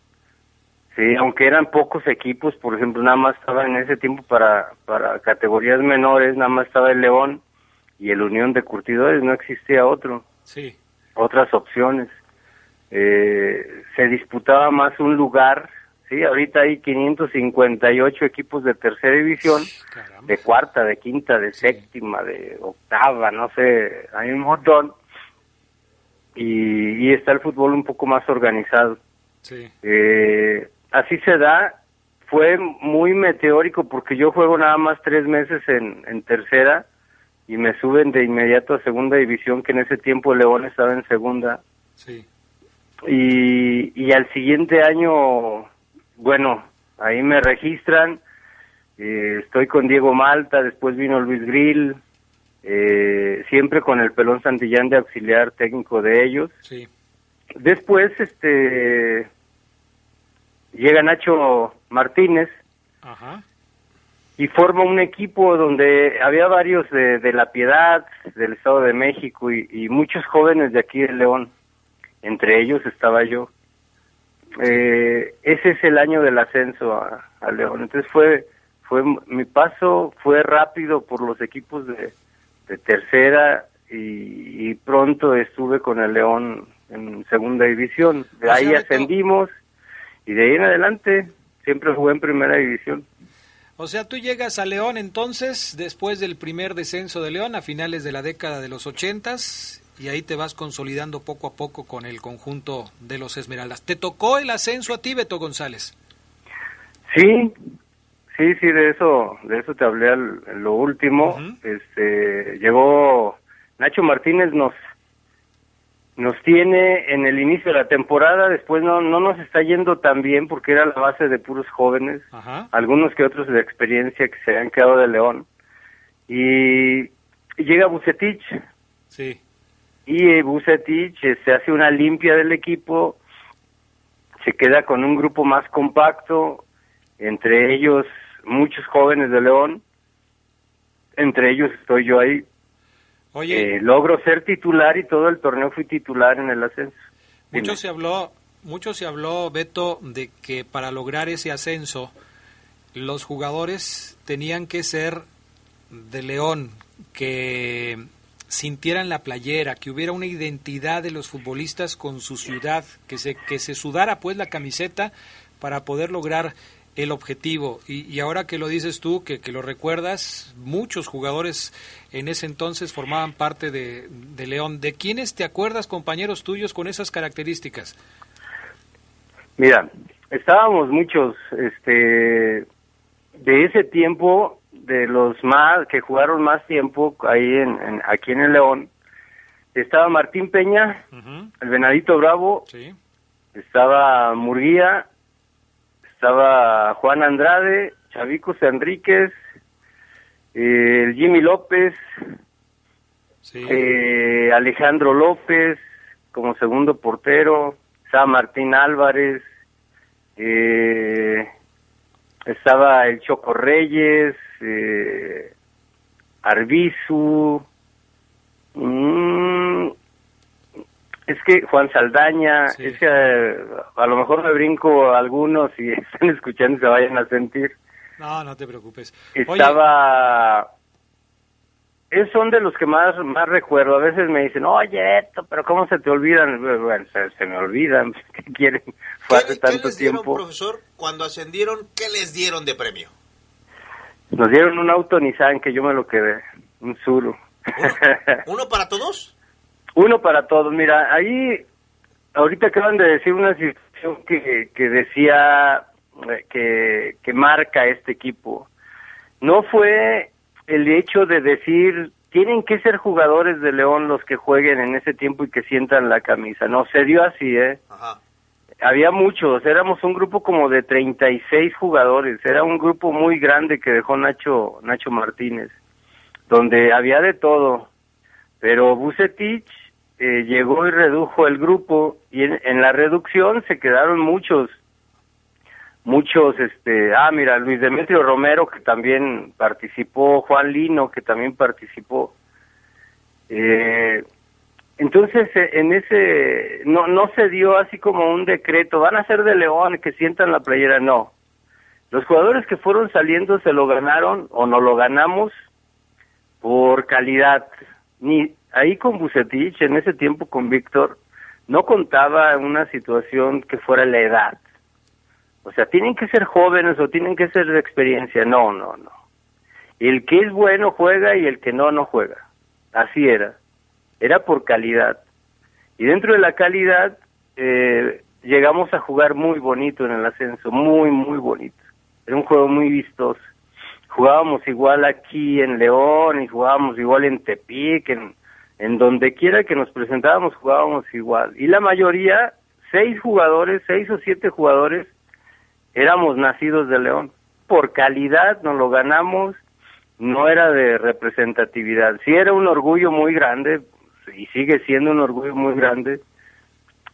Sí, aunque eran pocos equipos, por ejemplo, nada más estaba en ese tiempo para, para categorías menores, nada más estaba el León y el Unión de Curtidores, no existía otro, Sí. otras opciones. Eh, se disputaba más un lugar, sí, ahorita hay 558 equipos de tercera división, Caramba. de cuarta, de quinta, de séptima, de octava, no sé, hay un montón. Y, y está el fútbol un poco más organizado. Sí. Eh, así se da. Fue muy meteórico porque yo juego nada más tres meses en, en tercera y me suben de inmediato a segunda división, que en ese tiempo León estaba en segunda. Sí. Y, y al siguiente año, bueno, ahí me registran. eh, estoy con Diego Malta, después vino Luis Grill, eh, siempre con el pelón Santillán de auxiliar técnico de ellos. Sí. Después, este, llega Nacho Martínez Ajá. y forma un equipo donde había varios de, de La Piedad, del Estado de México y, y muchos jóvenes de aquí de León. Entre ellos estaba yo. Eh, ese es el año del ascenso a, a León. Entonces fue, fue mi paso fue rápido por los equipos de, de tercera y, y pronto estuve con el León en segunda división. De O ahí ascendimos y de ahí en adelante siempre jugué en primera división. O sea, tú llegas a León entonces, después del primer descenso de León, a finales de la década de los ochentas, y ahí te vas consolidando poco a poco con el conjunto de los Esmeraldas. ¿Te tocó el ascenso a ti, Beto González? Sí, sí, sí, de eso, de eso te hablé al, lo último. Este, llegó Nacho Martínez nos nos tiene en el inicio de la temporada, después no no nos está yendo tan bien porque era la base de puros jóvenes, Ajá. algunos que otros de experiencia que se han quedado de León. Y llega Bucetich, Sí. y eh, Bucetich eh, se hace una limpia del equipo, se queda con un grupo más compacto, entre ellos muchos jóvenes de León, entre ellos estoy yo ahí. Oye, Eh, logro ser titular y todo el torneo fui titular en el ascenso. mucho se habló, mucho se habló, Beto, de que para lograr ese ascenso, los jugadores tenían que ser de León, que sintieran la playera, que hubiera una identidad de los futbolistas con su ciudad, que se, que se sudara pues la camiseta para poder lograr el objetivo. Y, y ahora que lo dices tú, que, que lo recuerdas, muchos jugadores en ese entonces formaban parte de, de León. ¿De quiénes te acuerdas, compañeros tuyos, con esas características? Mira, estábamos muchos, este, de ese tiempo, de los más, que jugaron más tiempo ahí en, en- aquí en el León, estaba Martín Peña, el Venadito Bravo, Sí, estaba Murguía, estaba Juan Andrade, Chavicos Enríquez, eh, el Jimmy López, sí. eh, Alejandro López como segundo portero, estaba Martín Álvarez, eh, estaba el Choco Reyes, eh, Arbizu, mm, es que Juan Saldaña, Sí. es que eh, a lo mejor me brinco algunos y están escuchando y se vayan a sentir. No, no te preocupes. Oye, Estaba... Esos son de los que más más recuerdo. A veces me dicen, oye, Eto, pero ¿cómo se te olvidan? Bueno, se, se me olvidan. ¿Qué quieren? Fue ¿Qué, hace qué tanto les dieron, tiempo. profesor, cuando ascendieron? ¿Qué les dieron de premio? Nos dieron un auto Nissan que yo me lo quedé. Un Zuru. ¿Uno, uno para todos? Uno para todos. Mira, ahí ahorita acaban de decir una situación que, que decía eh, que, que marca este equipo. No fue el hecho de decir tienen que ser jugadores de León los que jueguen en ese tiempo y que sientan la camisa. No, se dio así, ¿eh? Ajá. había muchos, éramos un grupo como de 36 jugadores, era un grupo muy grande que dejó Nacho Nacho Martínez, donde había de todo, pero Bucetich eh, llegó y redujo el grupo y en, la reducción se quedaron muchos, muchos, este, ah, mira, Luis Demetrio Romero que también participó, Juan Lino que también participó, eh, entonces, eh, en ese, no, no se dio así como un decreto, van a ser de León, que sientan la playera, no. Los jugadores que fueron saliendo se lo ganaron o no lo ganamos por calidad. Ni ahí con Bucetich, en ese tiempo con Víctor, no contaba una situación que fuera la edad. O sea, tienen que ser jóvenes o tienen que ser de experiencia. No, no, no. El que es bueno juega y el que no, no juega. Así era era por calidad. Y dentro de la calidad eh, llegamos a jugar muy bonito en el ascenso, muy, muy bonito. Era un juego muy vistoso. Jugábamos igual aquí en León y jugábamos igual en Tepic, en, en donde quiera que nos presentábamos jugábamos igual. Y la mayoría, seis jugadores, seis o siete jugadores, éramos nacidos de León. Por calidad nos lo ganamos, no era de representatividad. Sí era un orgullo muy grande, y sigue siendo un orgullo muy grande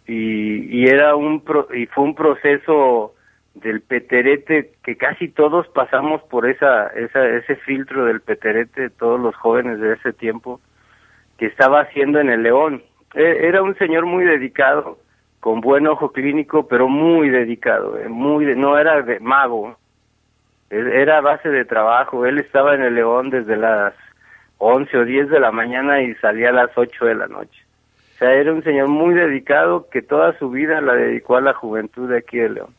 y, y era un y fue un proceso del peterete que casi todos pasamos por esa, esa ese filtro del peterete todos los jóvenes de ese tiempo que estaba haciendo en el León e, era un señor muy dedicado con buen ojo clínico pero muy dedicado eh, muy no era de mago e, era base de trabajo él estaba en el León desde las 11 o 10 de la mañana y salía a las 8 de la noche. O sea, era un señor muy dedicado que toda su vida la dedicó a la juventud de aquí de León.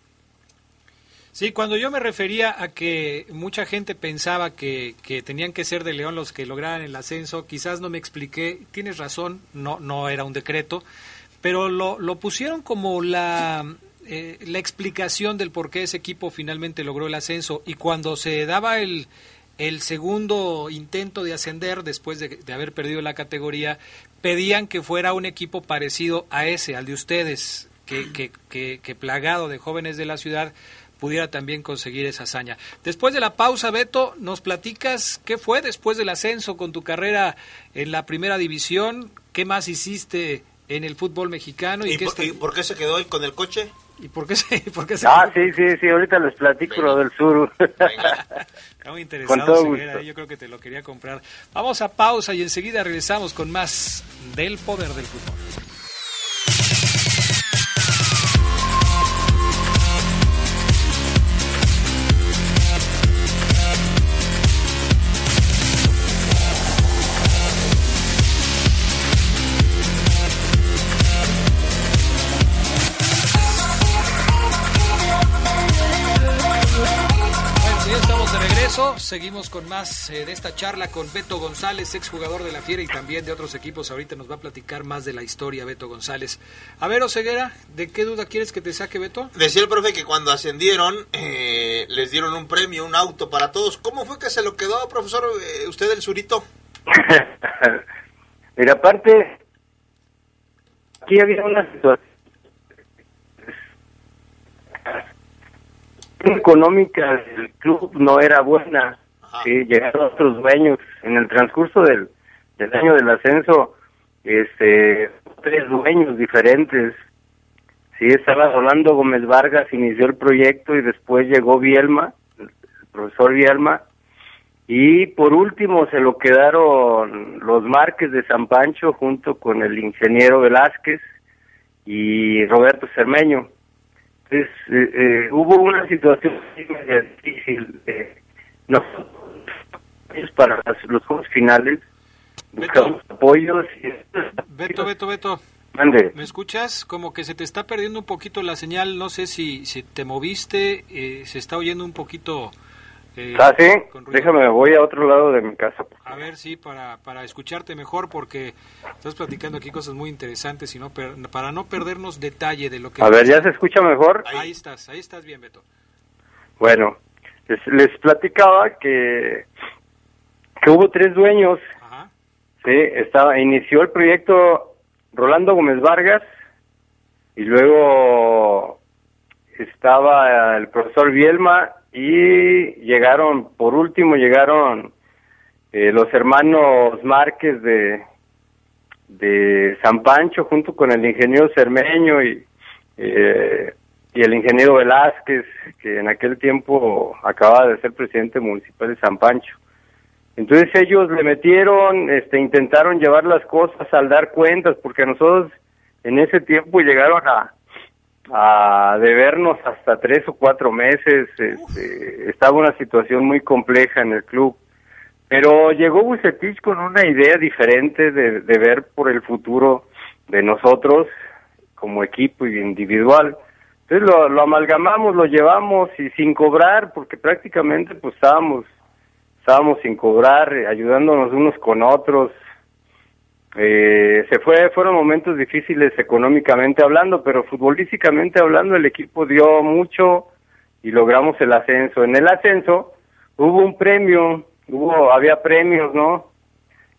Sí, cuando yo me refería a que mucha gente pensaba que, que, tenían que ser de León los que lograran el ascenso, quizás no me expliqué, tienes razón, no, no era un decreto, pero lo, lo pusieron como la, eh, la explicación del por qué ese equipo finalmente logró el ascenso. Y cuando se daba el, el segundo intento de ascender después de, haber perdido la categoría, pedían que fuera un equipo parecido a ese, al de ustedes, que, que, que, plagado de jóvenes de la ciudad pudiera también conseguir esa hazaña. Después de la pausa, Beto, ¿nos platicas qué fue después del ascenso con tu carrera en la primera división? ¿Qué más hiciste en el fútbol mexicano? ¿Y, por, qué se quedó con el coche? ¿Y por qué se, por qué Ah, sí, sí, sí, ahorita les platico lo del sur. Está muy interesado, yo creo que te lo quería comprar. Vamos a pausa y enseguida regresamos con más del poder del fútbol. Seguimos con más eh, de esta charla con Beto González, exjugador de la Fiera y también de otros equipos. Ahorita nos va a platicar más de la historia Beto González. A ver, Oseguera, ¿de qué duda quieres que te saque Beto? Decía el profe que cuando ascendieron eh, les dieron un premio, un auto para todos. ¿Cómo fue que se lo quedó, profesor, eh, usted el surito? Mira, aparte, aquí había una situación económica del club no era buena. Sí, llegaron otros dueños. En el transcurso del, del año del ascenso, este, tres dueños diferentes. Sí, estaba Rolando Gómez Vargas, inició el proyecto y después llegó Bielma, el profesor Bielma, y por último se lo quedaron los Márquez de San Pancho junto con el ingeniero Velázquez y Roberto Cermeño. Entonces, eh, eh, hubo una situación difícil. Eh, para los juegos finales buscamos apoyos. Beto, Beto, Beto. ¿Me escuchas? Como que se te está perdiendo un poquito la señal. No sé si, si te moviste. Eh, se está oyendo un poquito eh, ah, sí, déjame, voy a otro lado de mi casa. A ver, sí, para, para escucharte mejor, porque estás platicando aquí cosas muy interesantes y no para no perdernos detalle de lo que... A ver, ¿ya se escucha mejor? Ahí, estás, ahí estás bien, Beto. Bueno, les, platicaba que, que hubo tres dueños. Ajá. Sí, estaba, inició el proyecto Rolando Gómez Vargas y luego estaba el profesor Bielma y llegaron, por último llegaron eh, los hermanos Márquez de, de San Pancho junto con el ingeniero Cermeño y, eh, y el ingeniero Velázquez, que en aquel tiempo acababa de ser presidente municipal de San Pancho. Entonces ellos le metieron, este, intentaron llevar las cosas al dar cuentas, porque nosotros en ese tiempo llegaron a, a debernos hasta tres o cuatro meses. Este, estaba una situación muy compleja en el club. Pero llegó Bucetich con una idea diferente de, de ver por el futuro de nosotros como equipo y individual. Entonces lo, lo amalgamamos, lo llevamos y sin cobrar, porque prácticamente pues estábamos, estábamos sin cobrar, ayudándonos unos con otros. Eh, se fue, fueron momentos difíciles económicamente hablando, pero futbolísticamente hablando el equipo dio mucho y logramos el ascenso. En el ascenso hubo un premio hubo, había premios, ¿no?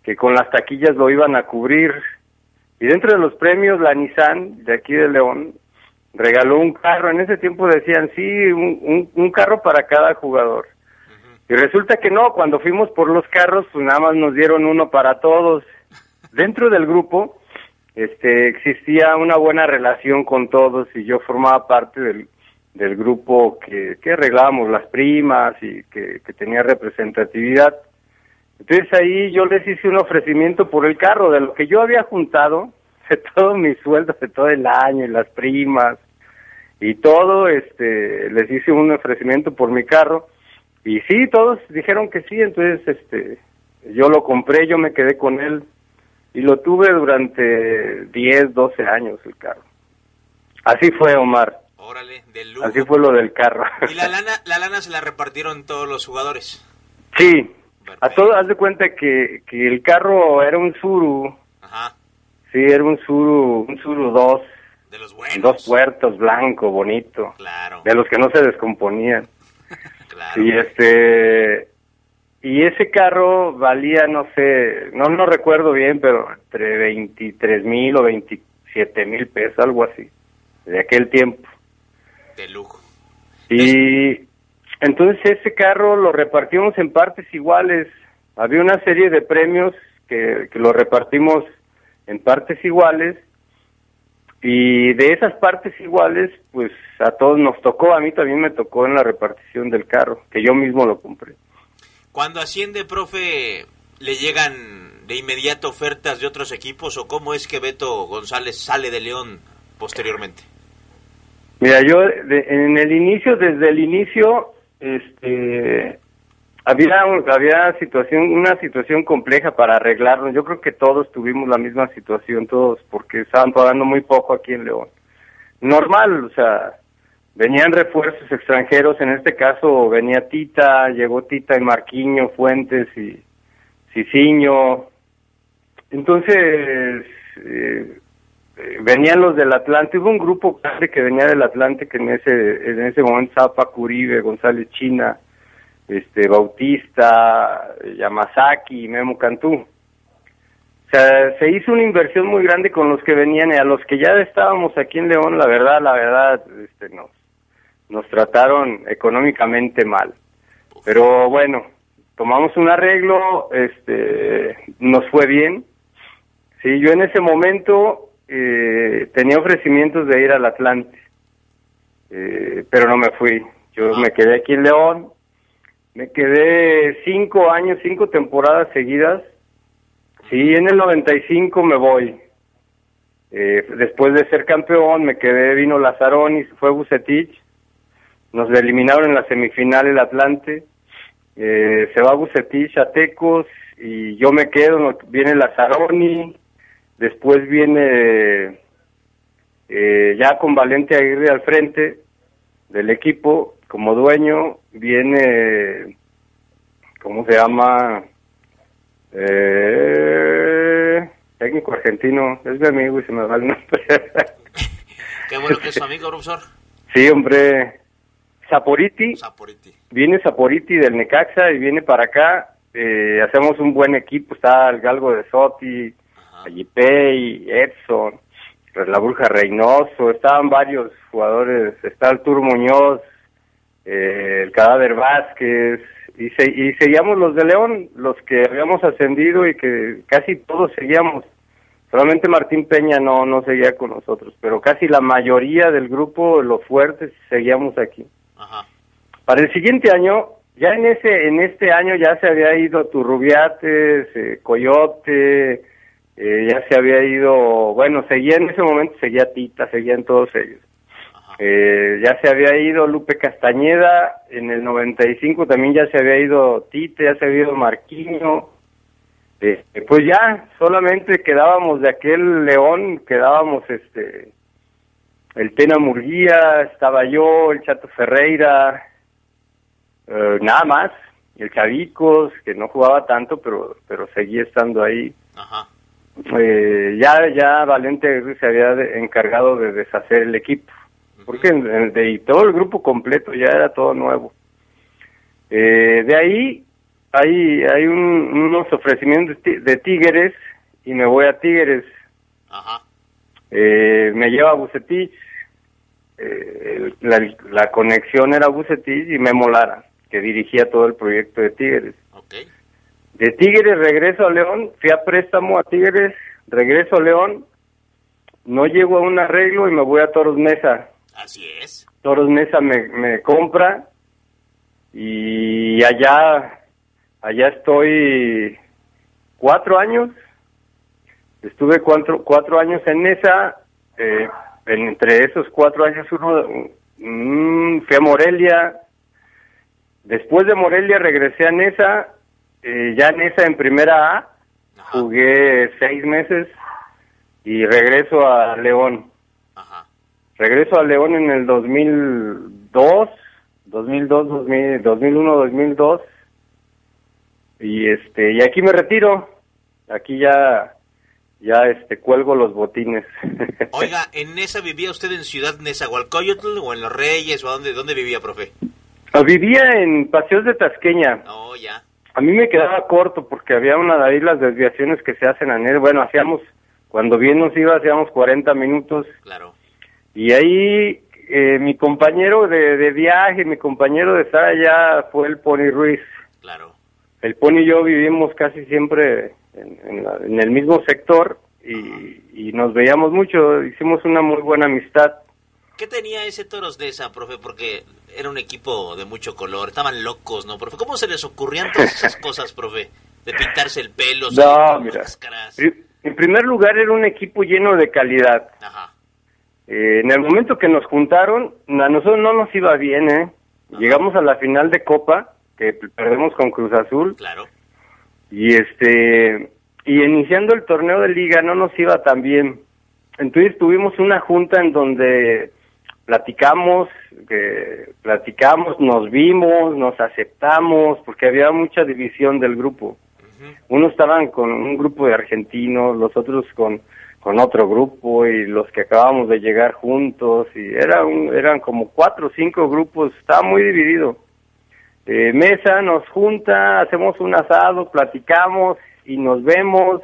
Que con las taquillas lo iban a cubrir. Y dentro de los premios, la Nissan de aquí de León regaló un carro. En ese tiempo decían, sí, un, un, carro para cada jugador. Y resulta que no, cuando fuimos por los carros, pues nada más nos dieron uno para todos. Dentro del grupo, este, existía una buena relación con todos y yo formaba parte del, del grupo que, que arreglábamos las primas y que, que tenía representatividad. Entonces ahí yo les hice un ofrecimiento por el carro, de lo que yo había juntado, de todo mi sueldo, de todo el año, y las primas, y todo, este, les hice un ofrecimiento por mi carro, y sí, todos dijeron que sí, entonces, este, yo lo compré, yo me quedé con él, y lo tuve durante 10, 12 años el carro. Así fue, Omar. Órale, del lujo. Así fue lo del carro. ¿Y la lana, la lana se la repartieron todos los jugadores? Sí. A todos, haz de cuenta que, que el carro era un Suru. Ajá. Sí, era un Suru, un Suru 2. De los buenos. Dos puertos, blanco, bonito. Claro. De los que no se descomponían. claro. Y este... Y ese carro valía, no sé, no no recuerdo bien, pero entre 23 mil o 27 mil pesos, algo así, de aquel tiempo de lujo. Y entonces ese carro lo repartimos en partes iguales. Había una serie de premios que, que lo repartimos en partes iguales y de esas partes iguales, pues a todos nos tocó, a mí también me tocó en la repartición del carro, que yo mismo lo compré. Cuando asciende, profe, ¿le llegan de inmediato ofertas de otros equipos o cómo es que Beto González sale de León posteriormente? Mira, yo en el inicio, desde el inicio, este, había había situación, una situación compleja para arreglarlo. Yo creo que todos tuvimos la misma situación, todos, porque estaban pagando muy poco aquí en León. Normal, o sea, venían refuerzos extranjeros, en este caso venía Tita, llegó Tita y Marquiño, Fuentes y Ciciño. Entonces, eh, venían los del Atlante, hubo un grupo grande que venía del Atlante que en ese en ese momento estaba Paco Uribe, González China, este Bautista, Yamazaki, Memo Cantú. O sea, se hizo una inversión muy grande con los que venían y a los que ya estábamos aquí en León, la verdad, la verdad, este, nos, nos trataron económicamente mal. Pero bueno, tomamos un arreglo, este, nos fue bien. Sí, yo en ese momento eh, tenía ofrecimientos de ir al Atlante, eh, pero no me fui. Yo me quedé aquí en León, me quedé cinco años, cinco temporadas seguidas. Sí, en el 95 me voy. Eh, después de ser campeón, me quedé, vino Lazaroni, fue Bucetich. Nos eliminaron en la semifinal el Atlante. Eh, se va Bucetich a Tecos y yo me quedo, viene Lazaroni, Después viene eh, ya con Valente Aguirre al frente del equipo como dueño, viene, ¿cómo se llama? Eh, técnico argentino, es mi amigo y se me va el nombre. Qué bueno que es su amigo, profesor. Sí, hombre. Saporiti. Viene Saporiti del Necaxa y viene para acá. Eh, hacemos un buen equipo. Está el Galgo de Soti, y Edson. la Bruja Reynoso, estaban varios jugadores, está el Tour Muñoz, eh, el Cadáver Vázquez, y, se, y seguíamos los de León, los que habíamos ascendido y que casi todos seguíamos. Solamente Martín Peña no, no seguía con nosotros, pero casi la mayoría del grupo, los fuertes, seguíamos aquí. Para el siguiente año, ya en ese en este año ya se había ido Turrubiates, eh, Coyote, eh, ya se había ido, bueno, seguía en ese momento, seguía Tita, seguían todos ellos. Eh, ya se había ido Lupe Castañeda, en el 95 también ya se había ido Tite, ya se había ido Marquiño. Eh, pues ya, solamente quedábamos de aquel León, quedábamos este el Tena Murguía, estaba yo, el Chato Ferreira, eh, nada más, el Chavicos, que no jugaba tanto, pero pero seguía estando ahí. Ajá. Eh, ya ya Valente se había de- encargado de deshacer el equipo porque en- en- de, todo el grupo completo ya era todo nuevo Eh, de ahí hay hay un- unos ofrecimientos de, de Tigres y me voy a Tigres Ajá. Eh, me lleva a Bucetich eh, la, la conexión era Bucetich y Memo Lara que dirigía todo el proyecto de Tigres de Tigres regreso a León, fui a préstamo a Tigres, regreso a León, no llego a un arreglo y me voy a Toros Mesa. Así es. Toros Mesa me, me compra y allá, allá estoy cuatro años. Estuve cuatro, cuatro años en Mesa, eh, entre esos cuatro años uno, mm, fui a Morelia, Después de Morelia regresé a Nesa, eh, ya Nesa en primera A, Ajá. jugué seis meses y regreso a León. Ajá. Regreso a León en el 2002, 2002, 2000, 2001, 2002 y este y aquí me retiro. Aquí ya ya este cuelgo los botines. Oiga, ¿en Nesa vivía usted en Ciudad Nezahualcóyotl o en Los Reyes o a dónde, dónde vivía, profe? Vivía en Paseos de Tasqueña. No, ya. A mí me quedaba corto porque había una de ahí las desviaciones que se hacen a. Bueno, hacíamos, cuando bien nos iba, hacíamos 40 minutos. Claro. Y ahí eh, mi compañero de, de viaje, mi compañero de estar allá fue el Pony Ruiz. Claro. El Pony y yo vivimos casi siempre en, en la- en el mismo sector y, y nos veíamos mucho. Hicimos una muy buena amistad. ¿Qué tenía ese Toros Nesa, profe? Porque era un equipo de mucho color. Estaban locos, ¿no, profe? ¿Cómo se les ocurrían todas esas cosas, profe? De pintarse el pelo, No, mira. máscaras. En primer lugar, era un equipo lleno de calidad. Ajá. Eh, en el momento que nos juntaron, a nosotros no nos iba bien, ¿eh? Llegamos a la final de Copa, que perdemos con Cruz Azul, Claro. y este, y iniciando el torneo de liga no nos iba tan bien. Entonces tuvimos una junta en donde platicamos, que platicamos, nos vimos, nos aceptamos, porque había mucha división del grupo. Unos estaban con un grupo de argentinos, los otros con, con otro grupo y los que acabamos de llegar juntos y era un, eran como cuatro o cinco grupos, estaba muy dividido. Eh, mesa nos junta, hacemos un asado, platicamos y nos vemos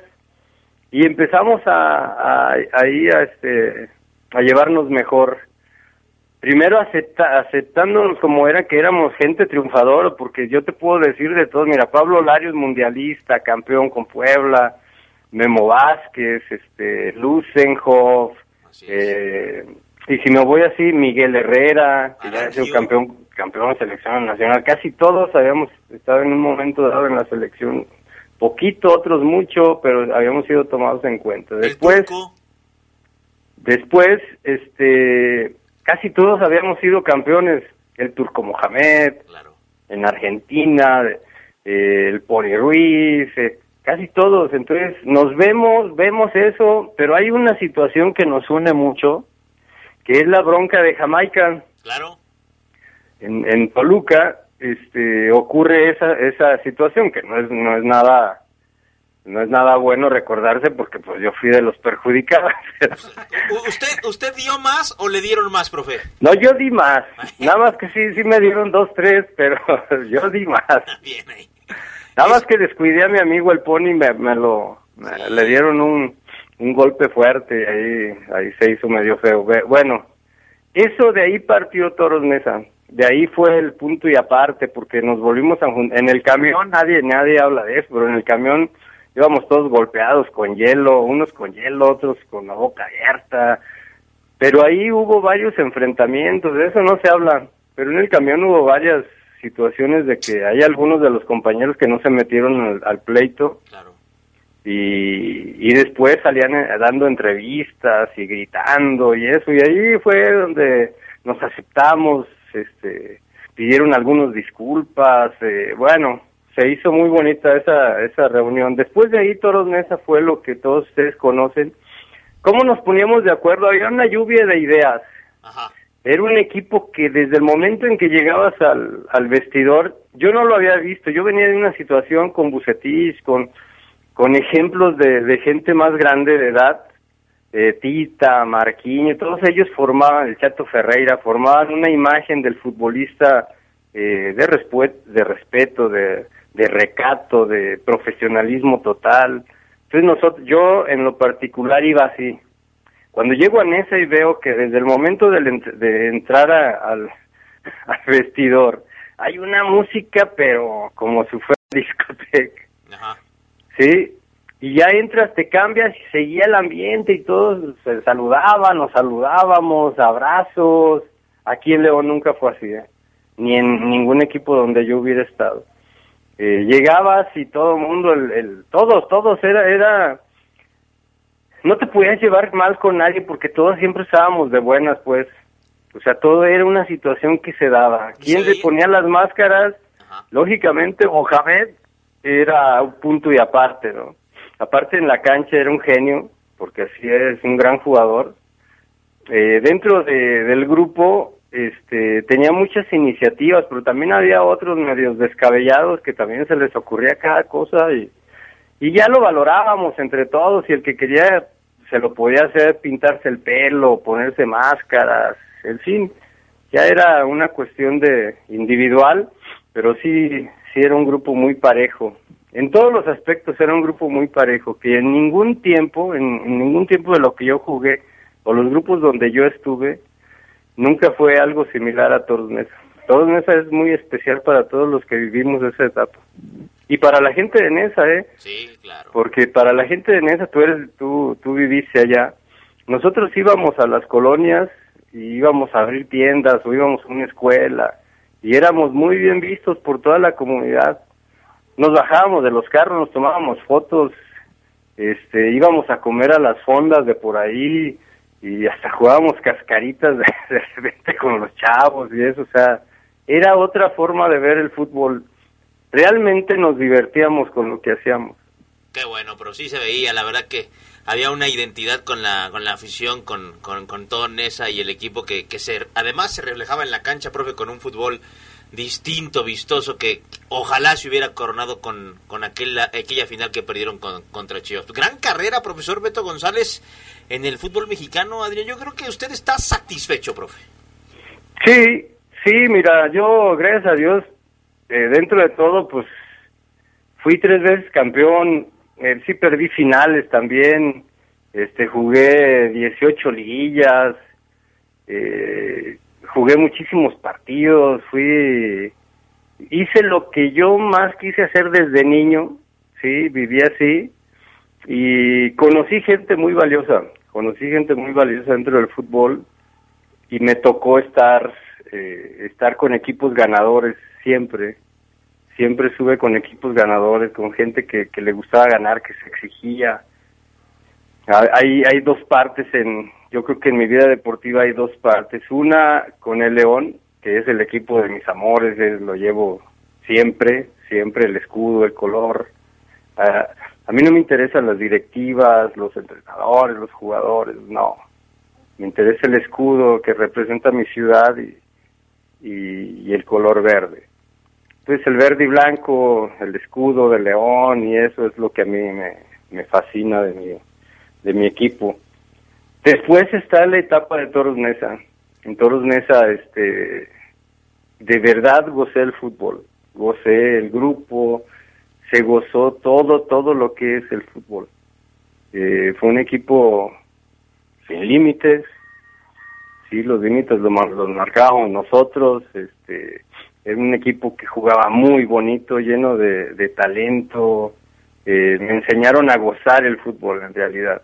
y empezamos a, a, ahí a, este, a llevarnos mejor. Primero acepta, aceptándonos como era que éramos gente triunfadora, porque yo te puedo decir de todos, mira, Pablo Larios mundialista, campeón con Puebla, Memo Vázquez, este, es. eh, y si me voy así, Miguel Herrera, que ya ha sido Arangio. campeón, campeón de selección nacional, casi todos habíamos estado en un momento dado en la selección, poquito, otros mucho, pero habíamos sido tomados en cuenta. Después. Después, este, casi todos habíamos sido campeones. El Turco Mohamed, Claro. en Argentina, eh, el Pony Ruiz, eh, casi todos. Entonces, nos vemos, vemos eso, pero hay una situación que nos une mucho, que es la bronca de Jamaica. Claro. En, en Toluca, este, ocurre esa, esa situación, que no es, no es nada, no es nada bueno recordarse porque pues yo fui de los perjudicados. ¿Usted, ¿Usted dio más o le dieron más, profe? No, yo di más. Nada más que sí, sí me dieron dos, tres, pero yo di más. Bien ahí. Nada más que descuidé a mi amigo el Pony, me, me lo, me- le dieron un, un golpe fuerte, ahí, ahí se hizo medio feo. Bueno, eso de ahí partió Toros Mesa, de ahí fue el punto y aparte, porque nos volvimos a en el camión, nadie, nadie habla de eso, pero en el camión íbamos todos golpeados con hielo, unos con hielo, otros con la boca abierta, pero ahí hubo varios enfrentamientos, de eso no se habla, pero en el camión hubo varias situaciones de que hay algunos de los compañeros que no se metieron al, pleito. Y, y después salían eh, dando entrevistas y gritando y eso, y ahí fue donde nos aceptamos, este, pidieron algunos disculpas, eh, bueno, se hizo muy bonita esa, esa reunión. Después de ahí, Toros Mesa fue lo que todos ustedes conocen. ¿Cómo nos poníamos de acuerdo? Había una lluvia de ideas. Ajá era un equipo que desde el momento en que llegabas al, al vestidor, yo no lo había visto. Yo venía de una situación con Bucetich, con, con ejemplos de, de gente más grande de edad, eh, Tita, Marquinhos, todos ellos formaban, el Chato Ferreira, formaban una imagen del futbolista eh, de, de respeto, de, de recato, de profesionalismo total. Entonces nosotros, yo en lo particular iba así, cuando llego a Nesa y veo que desde el momento de, de entrar al, al, vestidor hay una música, pero como si fuera discoteca. Ajá. Sí, y ya entras, te cambias y seguía el ambiente y todos se saludaban, nos saludábamos, abrazos. Aquí en León nunca fue así, ¿eh? ni en ningún equipo donde yo hubiera estado. Eh, llegabas y todo el mundo, el, el, todos, todos, era, era no te podías llevar mal con nadie porque todos siempre estábamos de buenas, pues. O sea, todo era una situación que se daba. ¿Quién le ponía las máscaras? Lógicamente, Mohamed era un punto y aparte, ¿no? Aparte en la cancha era un genio, porque así es un gran jugador. Eh, dentro de, del grupo este, tenía muchas iniciativas, pero también había otros medios descabellados que también se les ocurría cada cosa y, ya lo valorábamos entre todos y el que quería se lo podía hacer pintarse el pelo, ponerse máscaras, en fin, ya era una cuestión de individual, pero sí, sí era un grupo muy parejo. En todos los aspectos era un grupo muy parejo, que en ningún tiempo, en, ningún tiempo de lo que yo jugué, o los grupos donde yo estuve, nunca fue algo similar a Toros Mesa. Toros Mesa es muy especial para todos los que vivimos esa etapa. Y para la gente de Nesa, ¿eh? Sí, claro. Porque para la gente de Nesa, tú, eres, tú, tú viviste allá. Nosotros íbamos a las colonias y íbamos a abrir tiendas o íbamos a una escuela y éramos muy bien vistos por toda la comunidad. Nos bajábamos de los carros, nos tomábamos fotos, este, íbamos a comer a las fondas de por ahí y hasta jugábamos cascaritas de, de con los chavos y eso, o sea, era otra forma de ver el fútbol realmente nos divertíamos con lo que hacíamos. Qué bueno, pero sí se veía, la verdad que había una identidad con la, con la afición, con, con, con todo Nesa y el equipo que, que se, además se reflejaba en la cancha, profe, con un fútbol distinto, vistoso, que ojalá se hubiera coronado con, con aquella, aquella final que perdieron con, contra Chivas. Gran carrera, profesor Beto González, en el fútbol mexicano. Adrián, yo creo que usted está satisfecho, profe. Sí, sí, mira, yo, gracias a Dios, eh, dentro de todo, pues fui tres veces campeón, eh, sí perdí finales también, este jugué 18 liguillas, eh, jugué muchísimos partidos, fui hice lo que yo más quise hacer desde niño, sí, viví así. Y conocí gente muy valiosa, conocí gente muy valiosa dentro del fútbol y me tocó estar eh, estar con equipos ganadores siempre. Siempre sube con equipos ganadores, con gente que, que le gustaba ganar, que se exigía. Ah, hay, hay dos partes en, yo creo que en mi vida deportiva hay dos partes. Una con el León, que es el equipo de mis amores, lo llevo siempre, siempre el escudo, el color. Ah, a mí no me interesan las directivas, los entrenadores, los jugadores, no. Me interesa el escudo que representa mi ciudad y, y, el color verde. Entonces el verde y blanco, el escudo de león y eso es lo que a mí me, fascina de mi, de mi equipo. Después está la etapa de Toros Nesa. En Toros Nesa, este, de verdad gocé el fútbol, gocé el grupo, se gozó todo, todo lo que es el fútbol. Eh, fue un equipo sin límites, sí, los límites los, los marcábamos nosotros, este, era un equipo que jugaba muy bonito, lleno de, talento, eh, me enseñaron a gozar el fútbol en realidad.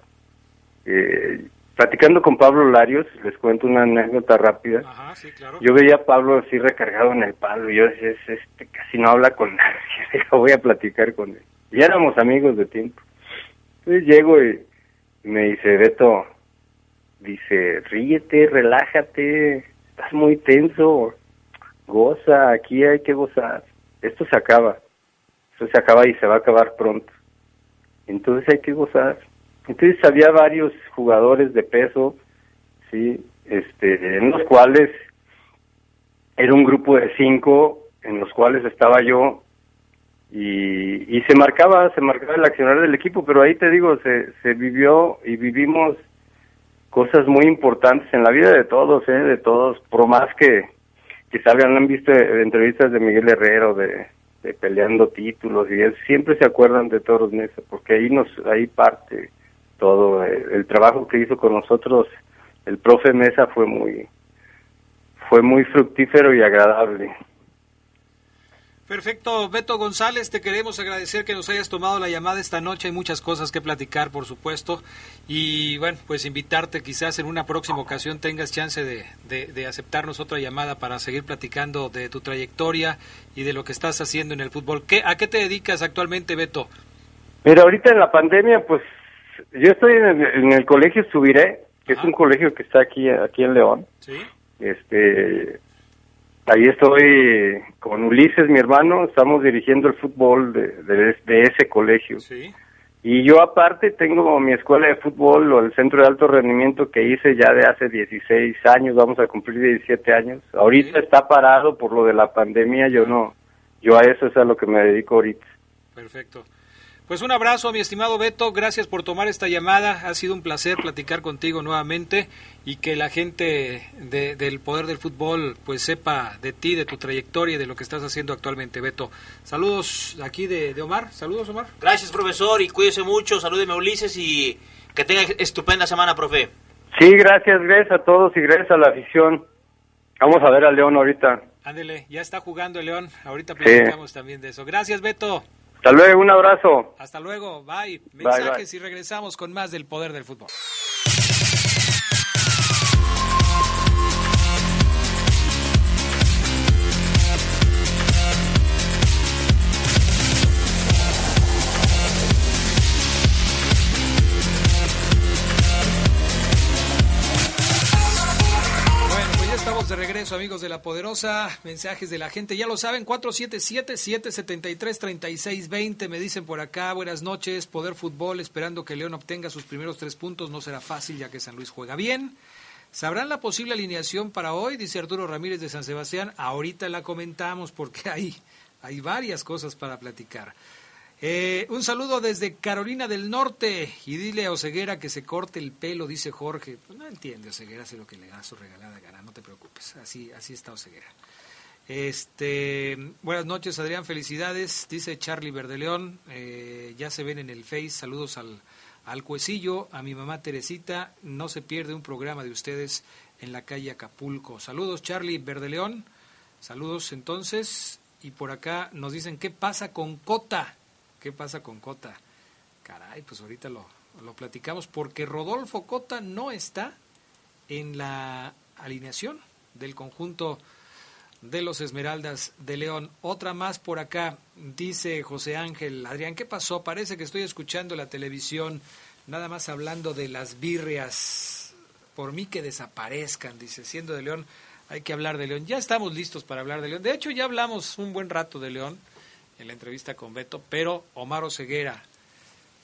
Eh, platicando con Pablo Larios, les cuento una anécdota rápida. Yo veía a Pablo así recargado en el palo, y yo decía, este casi no habla con nadie, voy a platicar con él. Ya éramos amigos de tiempo. Entonces llego y, me dice, Beto, dice, ríete, relájate, estás muy tenso, goza, aquí hay que gozar. Esto se acaba, esto se acaba y se va a acabar pronto. Entonces hay que gozar. Entonces había varios jugadores de peso, sí, este, en los cuales era un grupo de cinco, en los cuales estaba yo y, y se marcaba, se marcaba el accionar del equipo, pero ahí te digo, se, se vivió y vivimos cosas muy importantes en la vida de todos, ¿eh? de todos, por más que, que salgan, han visto entrevistas de Miguel Herrero, de, peleando títulos y siempre se acuerdan de Toros Mesa, porque ahí nos, ahí parte todo. El, trabajo que hizo con nosotros el profe Mesa fue muy, fue muy fructífero y agradable. Perfecto, Beto González, te queremos agradecer que nos hayas tomado la llamada esta noche. Hay muchas cosas que platicar, por supuesto. Y bueno, pues invitarte quizás en una próxima ocasión tengas chance de, de, aceptarnos otra llamada para seguir platicando de tu trayectoria y de lo que estás haciendo en el fútbol. ¿Qué, ¿A qué te dedicas actualmente, Beto? Mira, ahorita en la pandemia, pues yo estoy en el, colegio Subiré, que es un colegio que está aquí, aquí en León. Sí. Este, ahí estoy con Ulises, mi hermano, estamos dirigiendo el fútbol de, de, ese colegio. Sí. Y yo aparte tengo mi escuela de fútbol o el centro de alto rendimiento que hice ya de hace 16 años, vamos a cumplir 17 años. Ahorita está parado por lo de la pandemia, yo no, yo a eso es a lo que me dedico ahorita. Perfecto. Pues un abrazo, mi estimado Beto. Gracias por tomar esta llamada. Ha sido un placer platicar contigo nuevamente y que la gente del poder del fútbol pues sepa de ti, de tu trayectoria y de lo que estás haciendo actualmente, Beto. Saludos aquí de, Omar. Saludos, Omar. Gracias, profesor, y cuídese mucho. Salúdeme, Ulises, y que tenga estupenda semana, profe. Sí, gracias, gracias a todos y gracias a la afición. Vamos a ver a León ahorita. Ándele, ya está jugando el León. Ahorita platicamos también de eso. Gracias, Beto. Hasta luego, un abrazo. Hasta luego, bye. Mensajes y regresamos con más del poder del fútbol. Amigos de La Poderosa. Mensajes de la gente, ya lo saben, 477-773-3620. Me dicen por acá, buenas noches, Poder Fútbol, esperando que León obtenga sus primeros tres puntos. No será fácil ya que San Luis juega bien. ¿Sabrán la posible alineación para hoy? Dice Arturo Ramírez de San Sebastián. Ahorita la comentamos porque hay, hay varias cosas para platicar. Eh, un saludo desde Carolina del Norte y dile a Oseguera que se corte el pelo, dice Jorge. Pues no entiende Oseguera, hace lo que le da su regalada gana, no te preocupes, así, así está Oseguera. Este, buenas noches Adrián, felicidades, dice Charlie Verdeleón, eh, ya se ven en el Face, saludos al, al Cuecillo, a mi mamá Teresita, no se pierde un programa de ustedes en la calle Acapulco. Saludos Charlie Verdeleón, saludos entonces, y por acá nos dicen, ¿qué pasa con Cota? ¿Qué pasa con Cota? Caray, pues ahorita lo, lo platicamos porque Rodolfo Cota no está en la alineación del conjunto de los Esmeraldas de León. Otra más por acá, dice José Ángel. Adrián, ¿qué pasó? Parece que estoy escuchando la televisión, nada más hablando de las birrias. Por mí que desaparezcan, dice, siendo de León, hay que hablar de León. Ya estamos listos para hablar de León. De hecho, ya hablamos un buen rato de León en la entrevista con Beto, pero Omar Ceguera.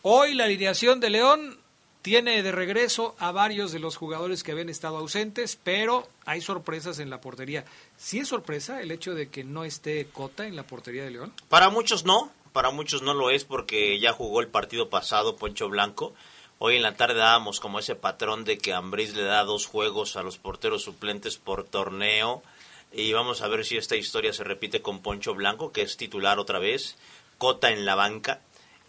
Hoy la alineación de León tiene de regreso a varios de los jugadores que habían estado ausentes, pero hay sorpresas en la portería. ¿Sí es sorpresa el hecho de que no esté Cota en la portería de León? Para muchos no, para muchos no lo es porque ya jugó el partido pasado Poncho Blanco. Hoy en la tarde dábamos como ese patrón de que Ambriz le da dos juegos a los porteros suplentes por torneo y vamos a ver si esta historia se repite con Poncho Blanco, que es titular otra vez, Cota en la banca.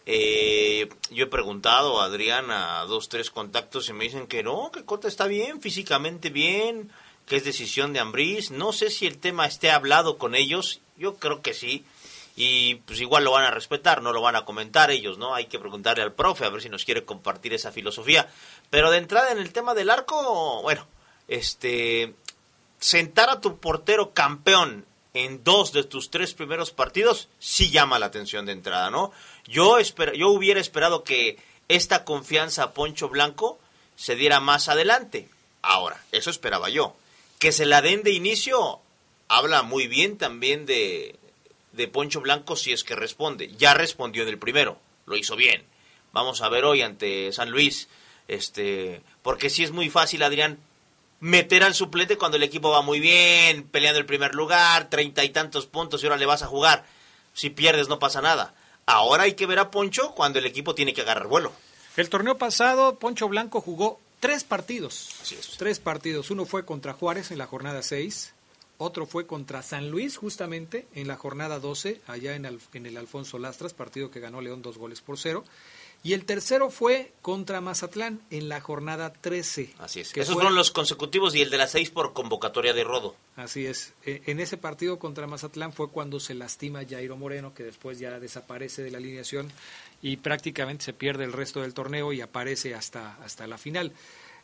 Eh, yo he preguntado a Adrián a dos, tres contactos y me dicen que no, que Cota está bien, físicamente bien, que es decisión de Ambriz. No sé si el tema esté hablado con ellos, yo creo que sí. Y pues igual lo van a respetar, no lo van a comentar ellos, ¿no? Hay que preguntarle al profe a ver si nos quiere compartir esa filosofía. Pero de entrada en el tema del arco, bueno, este, sentar a tu portero campeón en dos de tus tres primeros partidos sí llama la atención de entrada, ¿no? Yo, esper yo hubiera esperado que esta confianza a Poncho Blanco se diera más adelante. Ahora, eso esperaba yo. Que se la den de inicio habla muy bien también de, de Poncho Blanco si es que responde. Ya respondió en el primero, lo hizo bien. Vamos a ver hoy ante San Luis, este, porque sí es muy fácil, Adrián, meter al suplente cuando el equipo va muy bien, peleando el primer lugar, treinta y tantos puntos y ahora le vas a jugar. Si pierdes no pasa nada. Ahora hay que ver a Poncho cuando el equipo tiene que agarrar vuelo. El torneo pasado, Poncho Blanco jugó tres partidos. Tres partidos. Uno fue contra Juárez en la jornada 6. Otro fue contra San Luis, justamente, en la jornada 12, allá en, en el Alfonso Lastras, partido que ganó León dos goles por cero. Y el tercero fue contra Mazatlán en la jornada 13. Así es. Esos fueron los consecutivos y el de las seis por convocatoria de Rodo. Así es. E, en ese partido contra Mazatlán fue cuando se lastima Jairo Moreno, que después ya desaparece de la alineación y prácticamente se pierde el resto del torneo y aparece hasta, hasta la final.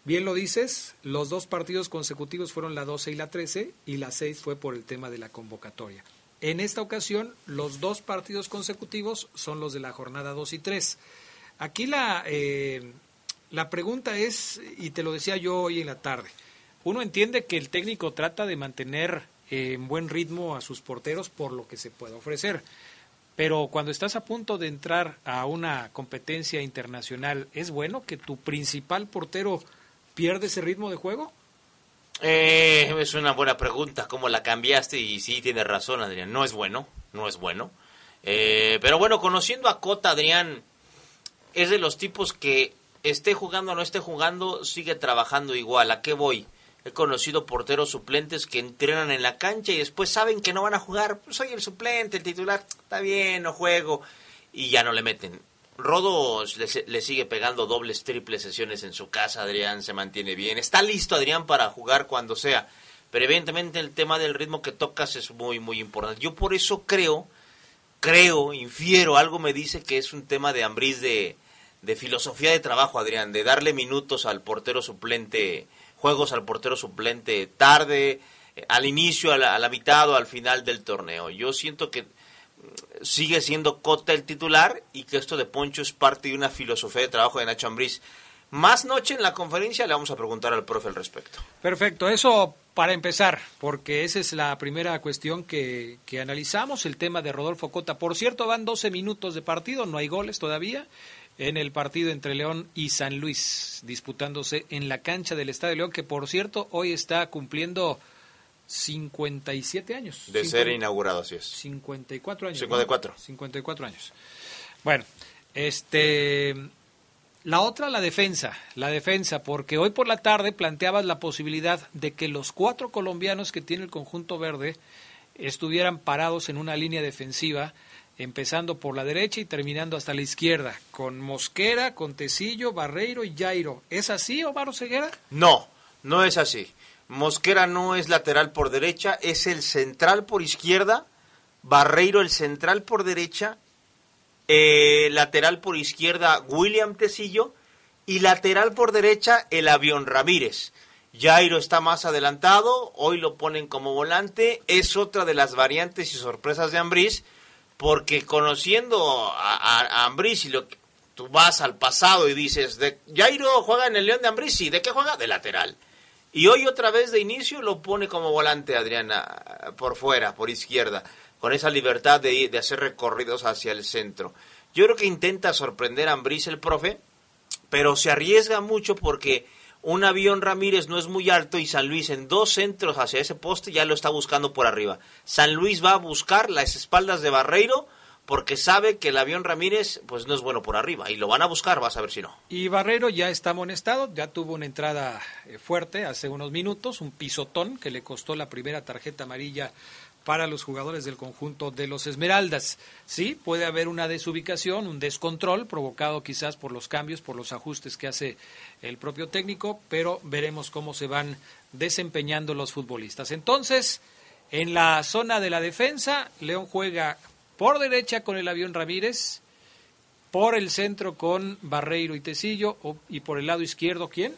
Bien lo dices, los dos partidos consecutivos fueron la 12 y la 13 y la 6 fue por el tema de la convocatoria. En esta ocasión, los dos partidos consecutivos son los de la jornada 2 y 3. Aquí la, eh, la pregunta es, y te lo decía yo hoy en la tarde, uno entiende que el técnico trata de mantener eh, en buen ritmo a sus porteros por lo que se puede ofrecer. Pero cuando estás a punto de entrar a una competencia internacional, ¿es bueno que tu principal portero pierda ese ritmo de juego? Eh, es una buena pregunta, ¿cómo la cambiaste? Y sí, tienes razón, Adrián, no es bueno, no es bueno. pero bueno, conociendo a Cota, Adrián, es de los tipos que esté jugando o no esté jugando, sigue trabajando igual. ¿A qué voy? He conocido porteros suplentes que entrenan en la cancha y después saben que no van a jugar. Pues soy el suplente, el titular, está bien, no juego. Y ya no le meten. Rodo le, sigue pegando dobles, triples sesiones en su casa. Adrián se mantiene bien. Está listo Adrián para jugar cuando sea. Pero evidentemente el tema del ritmo que tocas es muy, muy importante. Yo por eso creo, creo, infiero, algo me dice que es un tema de hambriz de, de filosofía de trabajo, Adrián, de darle minutos al portero suplente, juegos al portero suplente tarde, eh, al inicio, a la, mitad o al final del torneo. Yo siento que mm, sigue siendo Cota el titular y que esto de Poncho es parte de una filosofía de trabajo de Nacho Ambriz. Más noche en la conferencia le vamos a preguntar al profe al respecto. Perfecto, eso para empezar, porque esa es la primera cuestión que, que analizamos, el tema de Rodolfo Cota. Por cierto, van 12 minutos de partido, no hay goles todavía en el partido entre León y San Luis, disputándose en la cancha del Estadio León, que por cierto hoy está cumpliendo 57 años. De ser inaugurado, así es. 54 años. 54. 54 años. Bueno, este... La otra, la defensa, la defensa, porque hoy por la tarde planteabas la posibilidad de que los cuatro colombianos que tiene el conjunto verde estuvieran parados en una línea defensiva empezando por la derecha y terminando hasta la izquierda, con Mosquera, con Tecillo, Barreiro y Jairo. ¿Es así, Omar Ceguera? No, no es así. Mosquera no es lateral por derecha, es el central por izquierda, Barreiro el central por derecha, eh, lateral por izquierda William Tecillo y lateral por derecha el avión Ramírez. Jairo está más adelantado, hoy lo ponen como volante, es otra de las variantes y sorpresas de Ambriz porque conociendo a, a, lo que tú vas al pasado y dices, de, Jairo juega en el León de Ambriz, ¿y de qué juega? De lateral. Y hoy otra vez de inicio lo pone como volante Adriana por fuera, por izquierda, con esa libertad de, de hacer recorridos hacia el centro. Yo creo que intenta sorprender a Ambriz el profe, pero se arriesga mucho porque un avión Ramírez no es muy alto y San Luis en dos centros hacia ese poste ya lo está buscando por arriba. San Luis va a buscar las espaldas de Barreiro porque sabe que el avión Ramírez pues no es bueno por arriba y lo van a buscar, vas a ver si no. Y Barreiro ya está amonestado, ya tuvo una entrada eh, fuerte hace unos minutos, un pisotón que le costó la primera tarjeta amarilla para los jugadores del conjunto de los Esmeraldas. Sí, puede haber una desubicación, un descontrol provocado quizás por los cambios, por los ajustes que hace el propio técnico, pero veremos cómo se van desempeñando los futbolistas. Entonces, en la zona de la defensa, León juega por derecha con el avión Ramírez, por el centro con Barreiro y Tecillo, y por el lado izquierdo, ¿quién?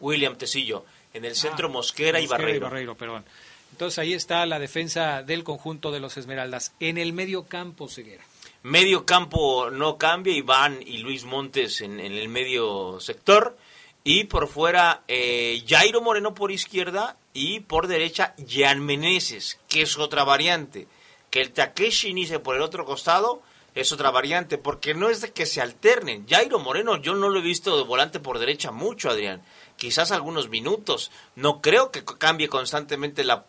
William Tecillo. En el centro, ah, Mosquera, y Barreiro. Y Barreiro, perdón. Entonces ahí está la defensa del conjunto de los Esmeraldas. En el medio campo, Ceguera. Medio campo no cambia, Iván y Luis Montes en, el medio sector. Y por fuera, eh, Jairo Moreno por izquierda y por derecha, Jan Meneses, que es otra variante. Que el Takeshi inicie por el otro costado es otra variante, porque no es de que se alternen. Jairo Moreno yo no lo he visto de volante por derecha mucho, Adrián quizás algunos minutos. No creo que cambie constantemente la,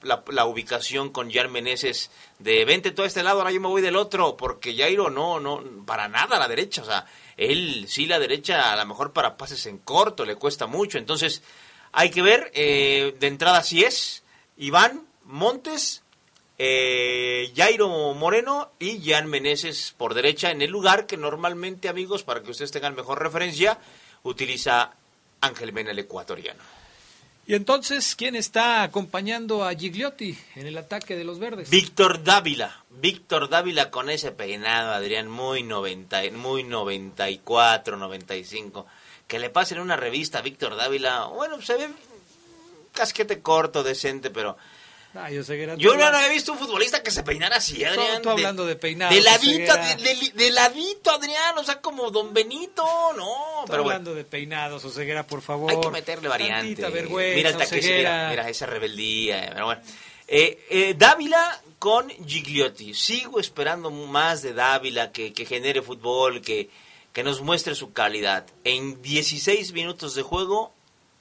ubicación con Jan Meneses de vente todo este lado, ahora yo me voy del otro, porque Jairo no, no, para nada a la derecha, o sea, él sí la derecha a lo mejor para pases en corto le cuesta mucho, entonces hay que ver, eh, de entrada si es Iván Montes, eh, Jairo Moreno y Jan Meneses por derecha en el lugar que normalmente, amigos, para que ustedes tengan mejor referencia, utiliza Ángel Mena, el ecuatoriano. Y entonces, ¿quién está acompañando a Gigliotti en el ataque de los verdes? Víctor Dávila. Víctor Dávila con ese peinado, Adrián, muy, 90, muy 94, 95. Que le pasen una revista a Víctor Dávila. Bueno, se ve casquete corto, decente, pero Ah, yo, no había visto un futbolista que se peinara así, Adrián. Tú, hablando de, peinado. De ladito, de, ladito, Adrián, o sea, como Don Benito, no. pero hablando de peinados, Oseguera, por favor. Hay que meterle variante. mira el mira, esa rebeldía. Pero bueno. Eh, eh, Dávila con Gigliotti. Sigo esperando más de Dávila, que, que genere fútbol, que, que nos muestre su calidad. En 16 minutos de juego,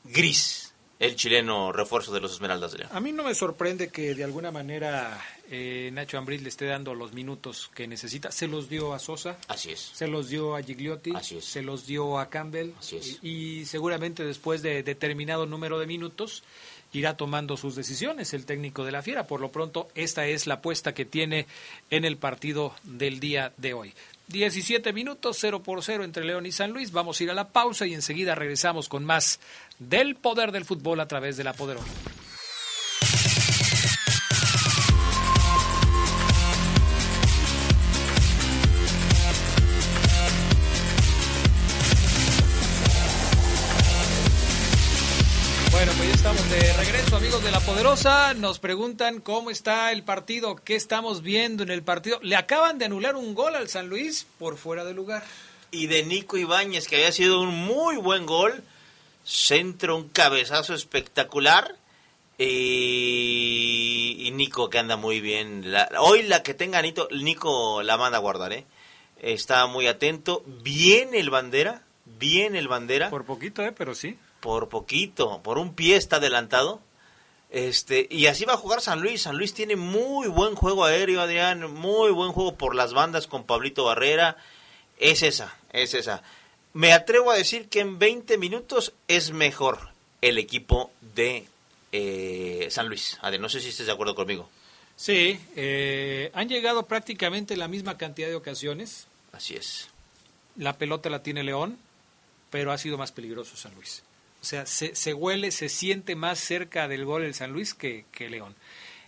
gris el chileno refuerzo de los Esmeraldas de A mí no me sorprende que de alguna manera eh, Nacho Ambriz le esté dando los minutos que necesita. Se los dio a Sosa. Así es. Se los dio a Gigliotti. Así es. Se los dio a Campbell. Así es. Y, seguramente después de determinado número de minutos irá tomando sus decisiones el técnico de la Fiera. Por lo pronto, esta es la apuesta que tiene en el partido del día de hoy. 17 minutos, 0 por 0 entre León y San Luis. Vamos a ir a la pausa y enseguida regresamos con más del poder del fútbol a través de la Poderosa. La Poderosa. Nos preguntan cómo está el partido, qué estamos viendo en el partido. Le acaban de anular un gol al San Luis por fuera de lugar. Y de Nico Ibáñez, que había sido un muy buen gol. Centro, un cabezazo espectacular. Y, Nico, que anda muy bien. hoy la que tenga Nico, Nico la manda a guardar, ¿eh? Está muy atento. Bien el bandera, bien el bandera. Por poquito, ¿eh? Pero sí por poquito, por un pie está adelantado. Este, y así va a jugar San Luis. San Luis tiene muy buen juego aéreo, Adrián, muy buen juego por las bandas con Pablito Barrera. Es esa, es esa. Me atrevo a decir que en 20 minutos es mejor el equipo de eh, San Luis. Adrián, no sé si estés de acuerdo conmigo. Sí, eh, han llegado prácticamente la misma cantidad de ocasiones. Así es. La pelota la tiene León, pero ha sido más peligroso San Luis. O sea, se, huele, se siente más cerca del gol el San Luis que, que León.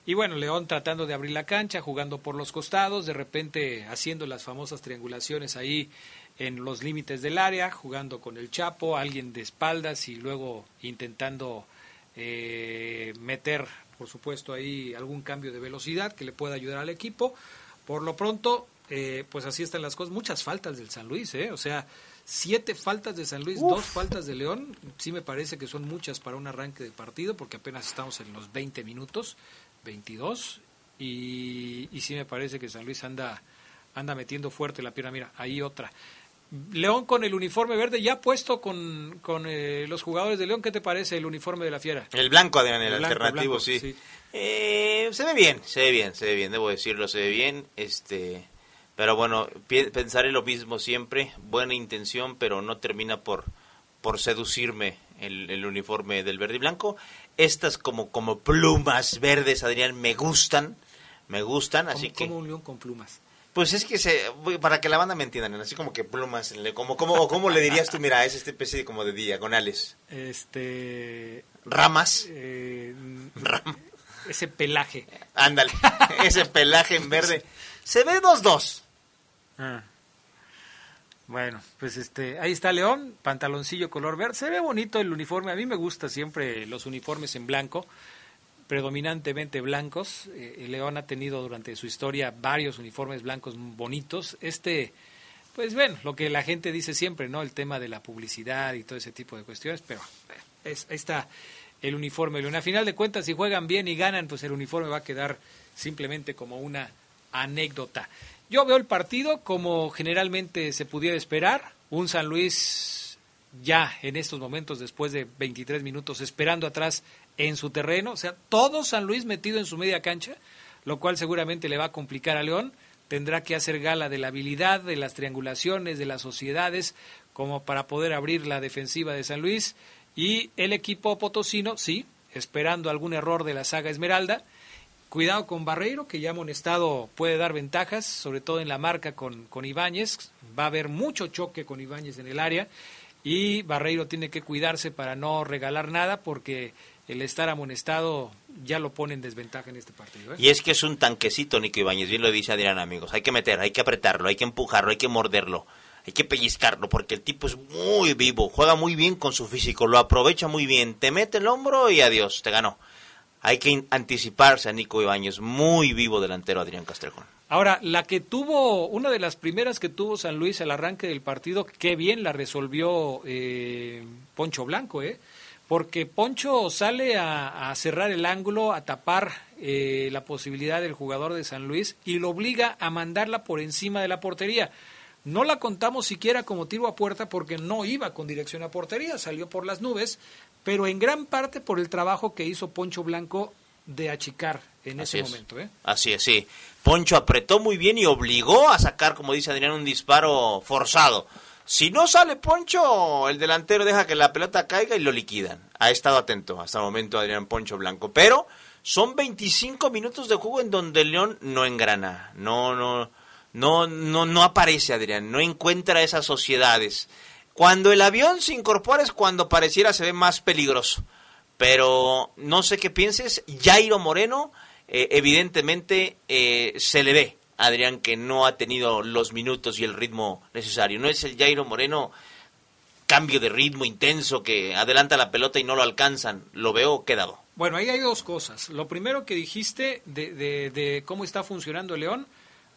Y bueno, León tratando de abrir la cancha, jugando por los costados, de repente haciendo las famosas triangulaciones ahí en los límites del área, jugando con el Chapo, alguien de espaldas y luego intentando eh, meter, por supuesto, ahí algún cambio de velocidad que le pueda ayudar al equipo. Por lo pronto, eh, pues así están las cosas. Muchas faltas del San Luis, ¿eh? O sea, Siete faltas de San Luis, dos faltas de León. Sí me parece que son muchas para un arranque de partido porque apenas estamos en los 20 minutos, 22. Y, y sí me parece que San Luis anda, anda metiendo fuerte la pierna. Mira, ahí otra. León con el uniforme verde ya puesto con, con eh, los jugadores de León. ¿Qué te parece el uniforme de la Fiera? El blanco, Adrián, el, alternativo, sí. Eh, se ve bien, se ve bien, se ve bien, debo decirlo, se ve bien. Este, pero bueno, pensaré lo mismo siempre, buena intención, pero no termina por, por seducirme el, uniforme del verde y blanco. Estas como, como plumas verdes, Adrián, me gustan, me gustan, así que... como un león con plumas. Pues es que se, para que la banda me entiendan, así como que plumas, como, como, ¿cómo le dirías tú? Mira, es este especie de, como de diagonales. Este. Ramas, eh, Ram- ese pelaje. ándale, ese pelaje en verde. Se ve dos dos. Ah. Bueno, pues este, ahí está León, pantaloncillo color verde. Se ve bonito el uniforme. A mí me gusta siempre los uniformes en blanco, predominantemente blancos. Eh, León ha tenido durante su historia varios uniformes blancos bonitos. Este, pues bueno, lo que la gente dice siempre, ¿no? El tema de la publicidad y todo ese tipo de cuestiones, pero ahí está el uniforme. León. A final de cuentas, si juegan bien y ganan, pues el uniforme va a quedar simplemente como una anécdota. Yo veo el partido como generalmente se pudiera esperar, un San Luis ya en estos momentos, después de 23 minutos, esperando atrás en su terreno, o sea, todo San Luis metido en su media cancha, lo cual seguramente le va a complicar a León, tendrá que hacer gala de la habilidad, de las triangulaciones, de las sociedades, como para poder abrir la defensiva de San Luis, y el equipo potosino, sí, esperando algún error de la saga Esmeralda, Cuidado con Barreiro, que ya amonestado puede dar ventajas, sobre todo en la marca con, con Ibáñez. Va a haber mucho choque con Ibáñez en el área y Barreiro tiene que cuidarse para no regalar nada porque el estar amonestado ya lo pone en desventaja en este partido. ¿eh? Y es que es un tanquecito, Nico Ibáñez, bien lo dice Adrián, amigos. Hay que meter, hay que apretarlo, hay que empujarlo, hay que morderlo, hay que pellizcarlo, porque el tipo es muy vivo, juega muy bien con su físico, lo aprovecha muy bien, te mete el hombro y adiós, te ganó. Hay que anticiparse a Nico Ibáñez, muy vivo delantero Adrián Castrejón. Ahora, la que tuvo, una de las primeras que tuvo San Luis al arranque del partido, qué bien la resolvió eh, Poncho Blanco, ¿eh? Porque Poncho sale a, a cerrar el ángulo, a tapar eh, la posibilidad del jugador de San Luis y lo obliga a mandarla por encima de la portería. No la contamos siquiera como tiro a puerta porque no iba con dirección a portería, salió por las nubes, pero en gran parte por el trabajo que hizo Poncho Blanco de achicar en Así ese es. momento. ¿eh? Así es, sí. Poncho apretó muy bien y obligó a sacar, como dice Adrián, un disparo forzado. Si no sale Poncho, el delantero deja que la pelota caiga y lo liquidan. Ha estado atento hasta el momento Adrián Poncho Blanco. Pero son 25 minutos de juego en donde el León no engrana. No, no, no, no, no aparece Adrián. No encuentra esas sociedades. Cuando el avión se incorpora es cuando pareciera se ve más peligroso. Pero no sé qué pienses. Jairo Moreno, eh, evidentemente, eh, se le ve, Adrián, que no ha tenido los minutos y el ritmo necesario. No es el Jairo Moreno cambio de ritmo intenso que adelanta la pelota y no lo alcanzan. Lo veo quedado. Bueno, ahí hay dos cosas. Lo primero que dijiste de, de, de cómo está funcionando el León,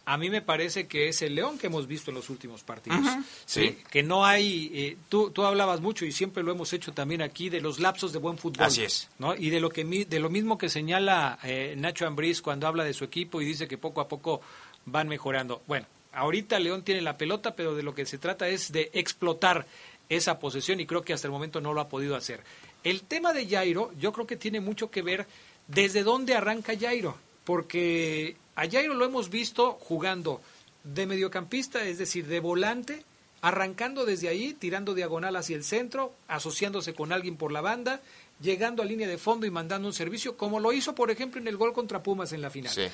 a mí me parece que es el León que hemos visto en los últimos partidos. ¿sí? sí. Que no hay, eh, tú, tú hablabas mucho y siempre lo hemos hecho también aquí de los lapsos de buen fútbol. Así es. ¿no? Y de lo, que, mi- de lo mismo que señala eh, Nacho Ambriz cuando habla de su equipo y dice que poco a poco van mejorando. Bueno, ahorita León tiene la pelota, pero de lo que se trata es de explotar esa posesión y creo que hasta el momento no lo ha podido hacer. El tema de Jairo, yo creo que tiene mucho que ver desde dónde arranca Jairo, porque a Jairo lo hemos visto jugando de mediocampista, es decir, de volante, arrancando desde ahí, tirando diagonal hacia el centro, asociándose con alguien por la banda, llegando a línea de fondo y mandando un servicio, como lo hizo, por ejemplo, en el gol contra Pumas en la final. Sí.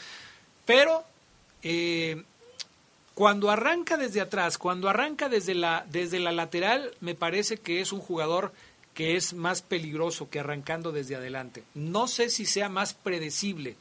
Pero eh, cuando arranca desde atrás, cuando arranca desde la, desde la lateral, me parece que es un jugador que es más peligroso que arrancando desde adelante. No sé si sea más predecible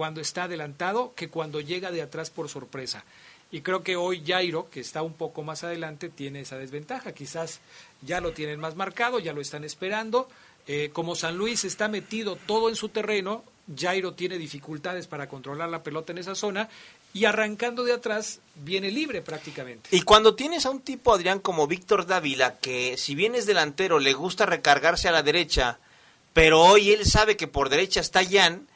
cuando está adelantado que cuando llega de atrás por sorpresa. Y creo que hoy Jairo, que está un poco más adelante, tiene esa desventaja. Quizás ya lo tienen más marcado, ya lo están esperando. Eh, como San Luis está metido todo en su terreno, Jairo tiene dificultades para controlar la pelota en esa zona y arrancando de atrás viene libre prácticamente. Y cuando tienes a un tipo, Adrián, como Víctor Dávila, que si bien es delantero, le gusta recargarse a la derecha, pero hoy él sabe que por derecha está Jan,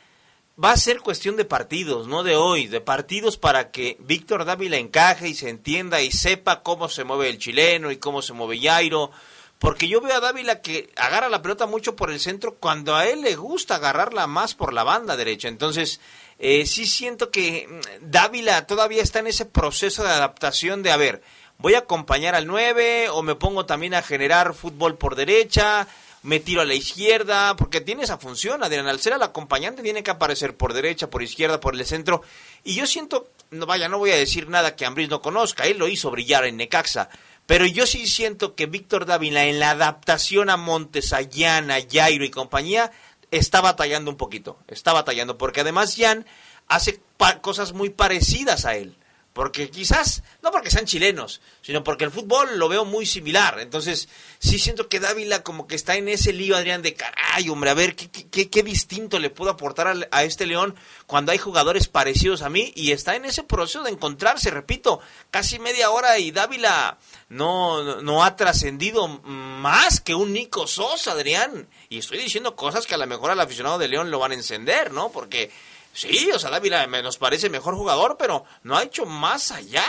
va a ser cuestión de partidos, no de hoy, de partidos para que Víctor Dávila encaje y se entienda y sepa cómo se mueve el chileno y cómo se mueve Jairo. Porque yo veo a Dávila que agarra la pelota mucho por el centro cuando a él le gusta agarrarla más por la banda derecha. Entonces, eh, sí siento que mm, Dávila todavía está en ese proceso de adaptación de, a ver, voy a acompañar al 9 o me pongo también a generar fútbol por derecha me tiro a la izquierda, porque tiene esa función, Adrián. Al ser el acompañante tiene que aparecer por derecha, por izquierda, por el centro. Y yo siento, no vaya, no voy a decir nada que Ambris no conozca, él lo hizo brillar en Necaxa. Pero yo sí siento que Víctor Dávila en la adaptación a Montes, a Jan, Jairo y compañía, está batallando un poquito. Está batallando, porque además Jan hace cosas muy parecidas a él. Porque quizás, no porque sean chilenos, sino porque el fútbol lo veo muy similar. Entonces, sí siento que Dávila como que está en ese lío, Adrián, de caray, hombre, a ver, ¿qué, qué, qué distinto le puedo aportar a, a, este León cuando hay jugadores parecidos a mí? Y está en ese proceso de encontrarse, repito, casi media hora y Dávila no, no ha trascendido más que un Nico Sosa, Adrián. Y estoy diciendo cosas que a lo mejor al aficionado de León lo van a encender, ¿no? Porque Sí, o sea, Dávila nos parece mejor jugador, pero no ha hecho más allá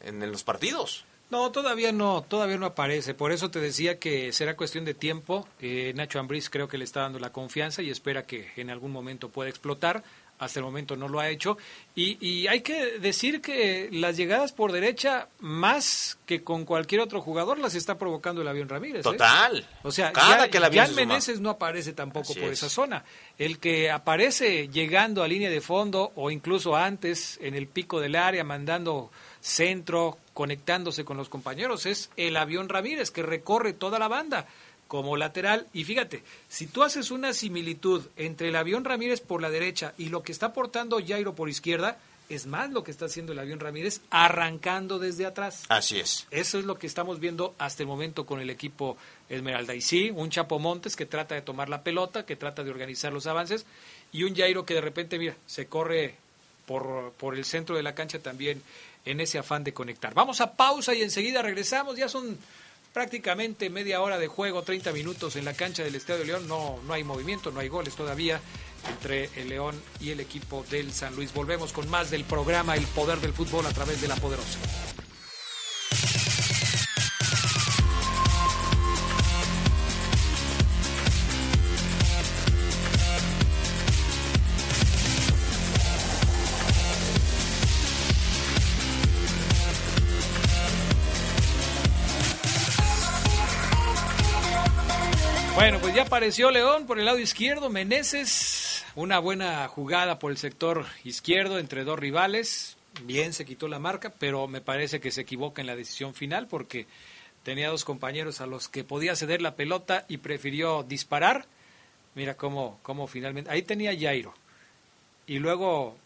en, los partidos. No, todavía no, todavía no aparece. Por eso te decía que será cuestión de tiempo. Eh, Nacho Ambriz creo que le está dando la confianza y espera que en algún momento pueda explotar. Hasta el momento no lo ha hecho. Y, y hay que decir que las llegadas por derecha, más que con cualquier otro jugador, las está provocando el avión Ramírez. ¿eh? Total. O sea, Cada ya, que el avión Jan se suma. Meneses no aparece tampoco Así por es. esa zona. El que aparece llegando a línea de fondo o incluso antes en el pico del área, mandando centro, conectándose con los compañeros, es el avión Ramírez que recorre toda la banda como lateral. Y fíjate, si tú haces una similitud entre el avión Ramírez por la derecha y lo que está aportando Jairo por izquierda, es más lo que está haciendo el avión Ramírez arrancando desde atrás. Así es. Eso es lo que estamos viendo hasta el momento con el equipo Esmeralda. Y sí, un Chapo Montes que trata de tomar la pelota, que trata de organizar los avances, y un Jairo que de repente, mira, se corre por, por el centro de la cancha también en ese afán de conectar. Vamos a pausa y enseguida regresamos. Ya son prácticamente media hora de juego, 30 minutos en la cancha del Estadio León. No, no hay movimiento, no hay goles todavía entre el León y el equipo del San Luis. Volvemos con más del programa El Poder del Fútbol a través de la Poderosa. Apareció León por el lado izquierdo, Meneses, una buena jugada por el sector izquierdo entre dos rivales, bien se quitó la marca, pero me parece que se equivoca en la decisión final porque tenía dos compañeros a los que podía ceder la pelota y prefirió disparar. Mira cómo, cómo finalmente, ahí tenía Jairo y luego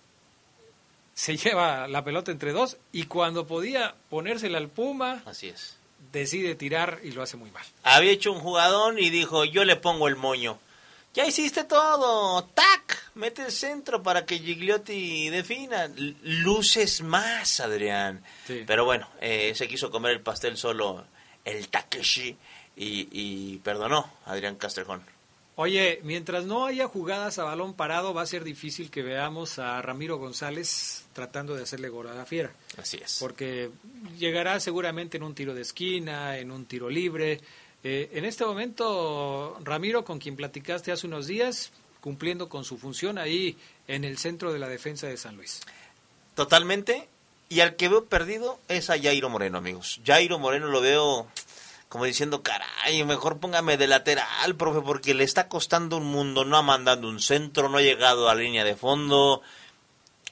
se lleva la pelota entre dos y cuando podía ponérsela al Puma, Así es. Decide tirar y lo hace muy mal. Había hecho un jugadón y dijo, yo le pongo el moño. Ya hiciste todo. ¡Tac! Mete el centro para que Gigliotti defina. Luces más, Adrián. Sí. Pero bueno, eh, se quiso comer el pastel solo el Takeshi y, y perdonó a Adrián Castrejón. Oye, mientras no haya jugadas a balón parado, va a ser difícil que veamos a Ramiro González tratando de hacerle gol a la fiera. Así es. Porque llegará seguramente en un tiro de esquina, en un tiro libre. Eh, en este momento, Ramiro, con quien platicaste hace unos días, cumpliendo con su función ahí en el centro de la defensa de San Luis. Totalmente. Y al que veo perdido es a Jairo Moreno, amigos. Jairo Moreno lo veo como diciendo, caray, mejor póngame de lateral, profe, porque le está costando un mundo. No ha mandado un centro, no ha llegado a línea de fondo,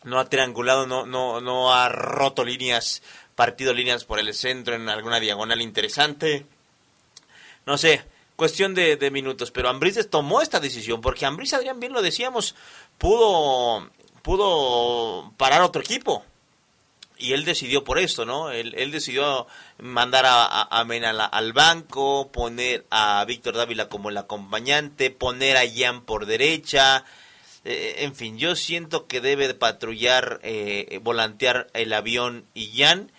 no ha triangulado, no, no, no ha roto líneas, partido líneas por el centro en alguna diagonal interesante. No sé, cuestión de, de minutos, pero Ambriz tomó esta decisión, porque Ambriz, Adrián, bien lo decíamos, pudo, pudo parar otro equipo. Y él decidió por esto, ¿no? Él, él decidió mandar a, a, a Mena la- al banco, poner a Víctor Dávila como el acompañante, poner a Jan por derecha. Eh, en fin, yo siento que debe de patrullar, eh, volantear el avión y Jan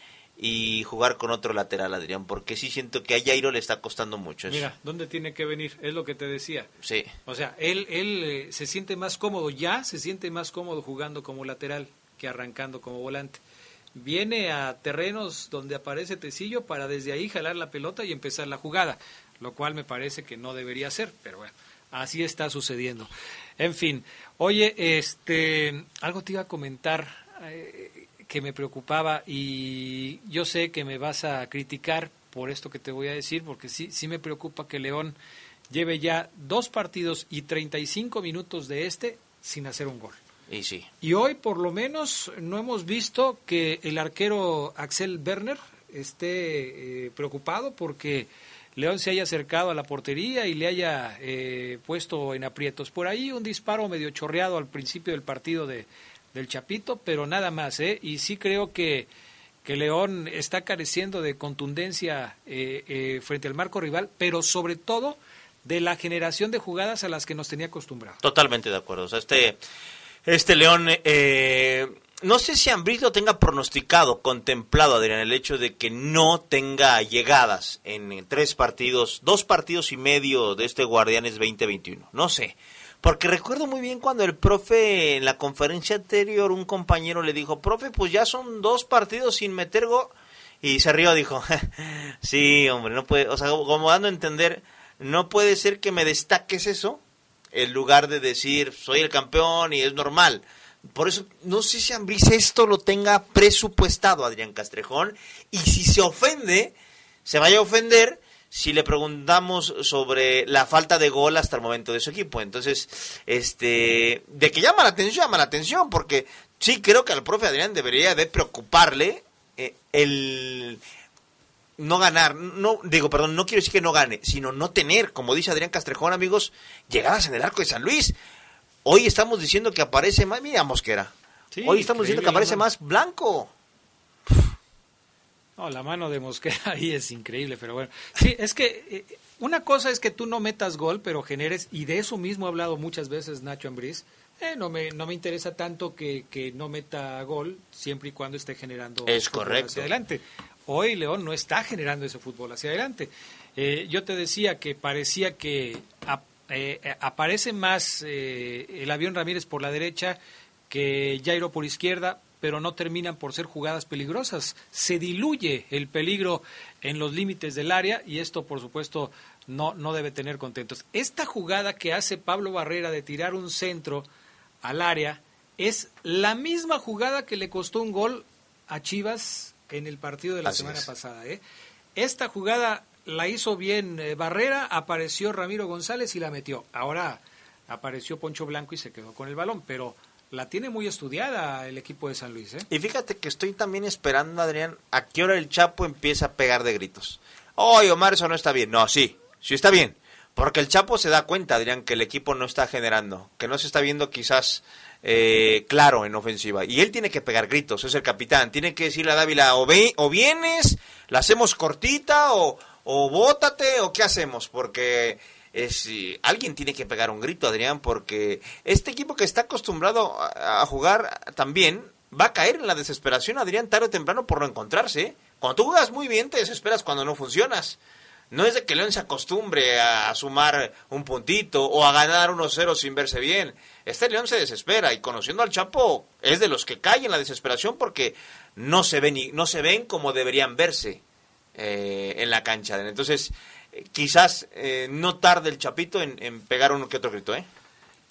y jugar con otro lateral, Adrián, porque sí siento que a Jairo le está costando mucho. eso. Mira, ¿dónde tiene que venir? Es lo que te decía. Sí, O sea, él, él eh, se siente más cómodo, ya se siente más cómodo jugando como lateral que arrancando como volante. Viene a terrenos donde aparece Tecillo para desde ahí jalar la pelota y empezar la jugada, lo cual me parece que no debería ser, pero bueno, así está sucediendo. En fin, oye, este, algo te iba a comentar eh, que me preocupaba y yo sé que me vas a criticar por esto que te voy a decir, porque sí, sí me preocupa que León lleve ya dos partidos y 35 minutos de este sin hacer un gol. Y sí. Y hoy por lo menos no hemos visto que el arquero Axel Werner esté eh, preocupado porque León se haya acercado a la portería y le haya eh, puesto en aprietos. Por ahí un disparo medio chorreado al principio del partido de, del Chapito, pero nada más, ¿eh? Y sí creo que, que León está careciendo de contundencia eh, eh, frente al marco rival, pero sobre todo de la generación de jugadas a las que nos tenía acostumbrado. Totalmente de acuerdo. O sea, este, este León, eh, no sé si Ambris lo tenga pronosticado, contemplado, Adrián, el hecho de que no tenga llegadas en tres partidos, dos partidos y medio de este Guardianes 2021. No sé. Porque recuerdo muy bien cuando el profe en la conferencia anterior, un compañero le dijo, profe, pues ya son dos partidos sin meter gol. Y se rió, dijo, sí, hombre, no puede, o sea, como dando a entender, no puede ser que me destaques eso, en lugar de decir, soy el campeón y es normal. Por eso, no sé si Ambris esto lo tenga presupuestado, Adrián Castrejón, y si se ofende, se vaya a ofender si le preguntamos sobre la falta de gol hasta el momento de su equipo. Entonces, este, de que llama la atención, llama la atención, porque sí creo que al profe Adrián debería de preocuparle eh, el no ganar, no digo, perdón, no quiero decir que no gane, sino no tener, como dice Adrián Castrejón, amigos, llegadas en el arco de San Luis. Hoy estamos diciendo que aparece más, mira Mosquera. Sí, Hoy estamos diciendo que aparece más blanco. No, la mano de Mosquera ahí es increíble, pero bueno. Sí, es que eh, una cosa es que tú no metas gol, pero generes, y de eso mismo ha hablado muchas veces Nacho Ambriz, eh, no, me, no me interesa tanto que, que no meta gol, siempre y cuando esté generando Es correcto. hacia adelante. Hoy León no está generando ese fútbol hacia adelante. Eh, yo te decía que parecía que eh, eh, aparece más eh, el avión Ramírez por la derecha que Jairo por izquierda, pero no terminan por ser jugadas peligrosas. Se diluye el peligro en los límites del área y esto, por supuesto, no, no debe tener contentos. Esta jugada que hace Pablo Barrera de tirar un centro al área es la misma jugada que le costó un gol a Chivas en el partido de la Así semana es. pasada. ¿eh? Esta jugada la hizo bien eh, Barrera, apareció Ramiro González y la metió. Ahora apareció Poncho Blanco y se quedó con el balón, pero la tiene muy estudiada el equipo de San Luis. ¿eh? Y fíjate que estoy también esperando, Adrián, a qué hora el Chapo empieza a pegar de gritos. Oye, Omar, eso no está bien. No, sí, sí está bien. Porque el Chapo se da cuenta, Adrián, que el equipo no está generando, que no se está viendo quizás eh, claro en ofensiva. Y él tiene que pegar gritos, es el capitán. Tiene que decirle a Dávila, o, ve- o vienes, la hacemos cortita, o, o bótate, o qué hacemos. Porque es, alguien tiene que pegar un grito, Adrián, porque este equipo que está acostumbrado a, a jugar también va a caer en la desesperación, Adrián, tarde o temprano por no encontrarse. Cuando tú juegas muy bien, te desesperas cuando no funcionas. No es de que León se acostumbre a, sumar un puntito o a ganar unos ceros sin verse bien. Este León se desespera y conociendo al Chapo es de los que caen en la desesperación porque no se ven, no se ven como deberían verse eh, en la cancha. Entonces, eh, quizás eh, no tarde el Chapito en, en pegar uno que otro grito, ¿eh?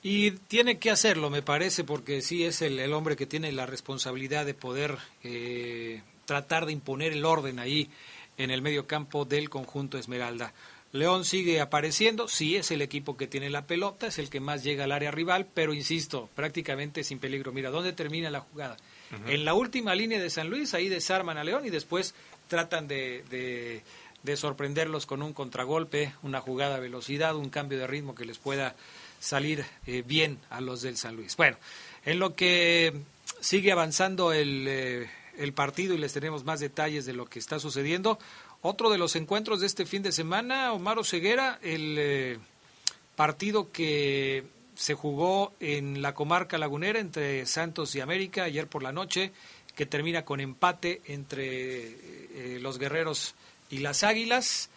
Y tiene que hacerlo, me parece, porque sí es el, el hombre que tiene la responsabilidad de poder eh, tratar de imponer el orden ahí en el medio campo del conjunto Esmeralda. León sigue apareciendo, sí es el equipo que tiene la pelota, es el que más llega al área rival, pero insisto, prácticamente sin peligro. Mira, ¿dónde termina la jugada? En la última línea de San Luis, ahí desarman a León y después tratan de, de, de sorprenderlos con un contragolpe, una jugada a velocidad, un cambio de ritmo que les pueda salir eh, bien a los del San Luis. Bueno, en lo que sigue avanzando el, eh, el partido y les tenemos más detalles de lo que está sucediendo, otro de los encuentros de este fin de semana, Omar Ceguera, el eh, partido que se jugó en la comarca lagunera entre Santos y América ayer por la noche, que termina con empate entre eh, los guerreros y las águilas.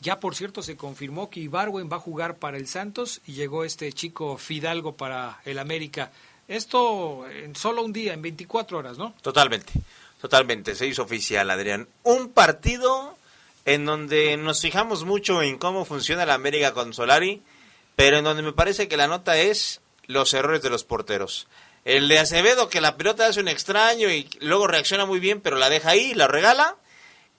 Ya por cierto se confirmó que Ibarwen va a jugar para el Santos y llegó este chico Fidalgo para el América. Esto en solo un día, en 24 horas, ¿no? Totalmente, totalmente, se hizo oficial, Adrián. Un partido en donde nos fijamos mucho en cómo funciona la América con Solari, pero en donde me parece que la nota es los errores de los porteros. El de Acevedo, que la pelota hace un extraño y luego reacciona muy bien, pero la deja ahí, la regala.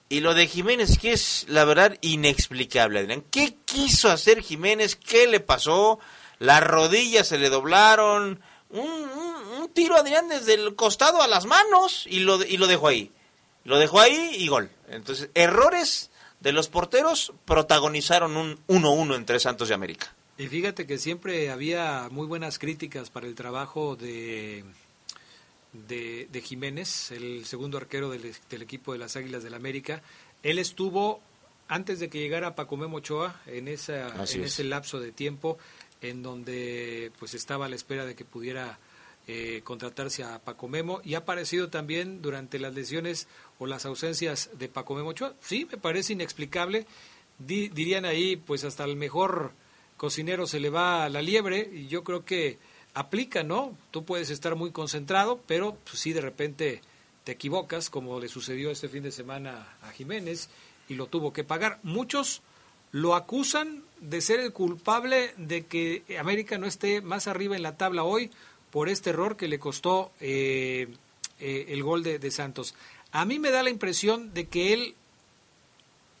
Y lo de Jiménez, que es la verdad inexplicable, Adrián. ¿Qué quiso hacer Jiménez? ¿Qué le pasó? Las rodillas se le doblaron. Un, un, tiro, Adrián, desde el costado a las manos y lo, y lo dejó ahí. Lo dejó ahí y gol. Entonces, errores de los porteros protagonizaron un 1-1 entre Santos y América. Y fíjate que siempre había muy buenas críticas para el trabajo de, de, Jiménez, el segundo arquero del, equipo de las Águilas del América. Él estuvo, antes de que llegara Paco Memochoa, en, esa, en ese lapso de tiempo en donde pues estaba a la espera de que pudiera eh, contratarse a Paco Memo y ha aparecido también durante las lesiones o las ausencias de Paco Memo. Sí, me parece inexplicable. dirían ahí, pues hasta el mejor cocinero se le va la liebre y yo creo que aplica, ¿no? Tú puedes estar muy concentrado, pero pues, sí de repente te equivocas, como le sucedió este fin de semana a Jiménez y lo tuvo que pagar. Muchos lo acusan de ser el culpable de que América no esté más arriba en la tabla hoy por este error que le costó eh, eh, el gol de, de Santos. A mí me da la impresión de que él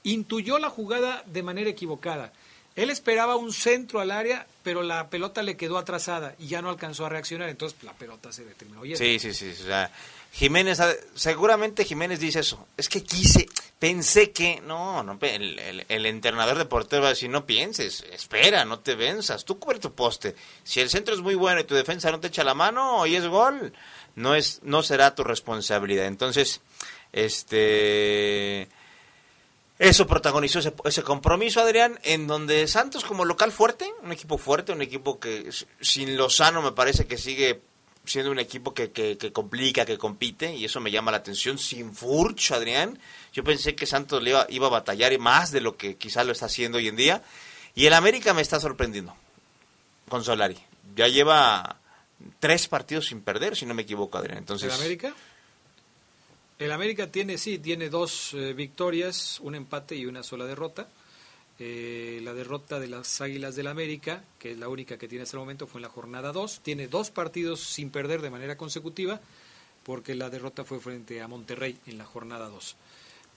intuyó la jugada de manera equivocada. Él esperaba un centro al área, pero la pelota le quedó atrasada y ya no alcanzó a reaccionar, entonces la pelota se determinó. Sí, sí, sí. O sea, Jiménez, seguramente Jiménez dice eso. Es que quise, pensé que, no, no el, el, entrenador de portero va a decir, no pienses, espera, no te venzas, tú cubre tu poste. Si el centro es muy bueno y tu defensa no te echa la mano, y es gol, no, es, no será tu responsabilidad. Entonces, este eso protagonizó ese, compromiso, Adrián, en donde Santos como local fuerte, un equipo fuerte, un equipo que sin Lozano me parece que sigue siendo un equipo que, que, complica, que compite, y eso me llama la atención. Sin Furch, Adrián, yo pensé que Santos le iba, iba a batallar más de lo que quizás lo está haciendo hoy en día. Y el América me está sorprendiendo con Solari. Ya lleva tres partidos sin perder, si no me equivoco, Adrián. Entonces, ¿El América? El América tiene, sí, tiene dos eh, victorias, un empate y una sola derrota. Eh, la derrota de las Águilas del América, que es la única que tiene hasta el momento, fue en la jornada 2. Tiene dos partidos sin perder de manera consecutiva, porque la derrota fue frente a Monterrey en la jornada 2.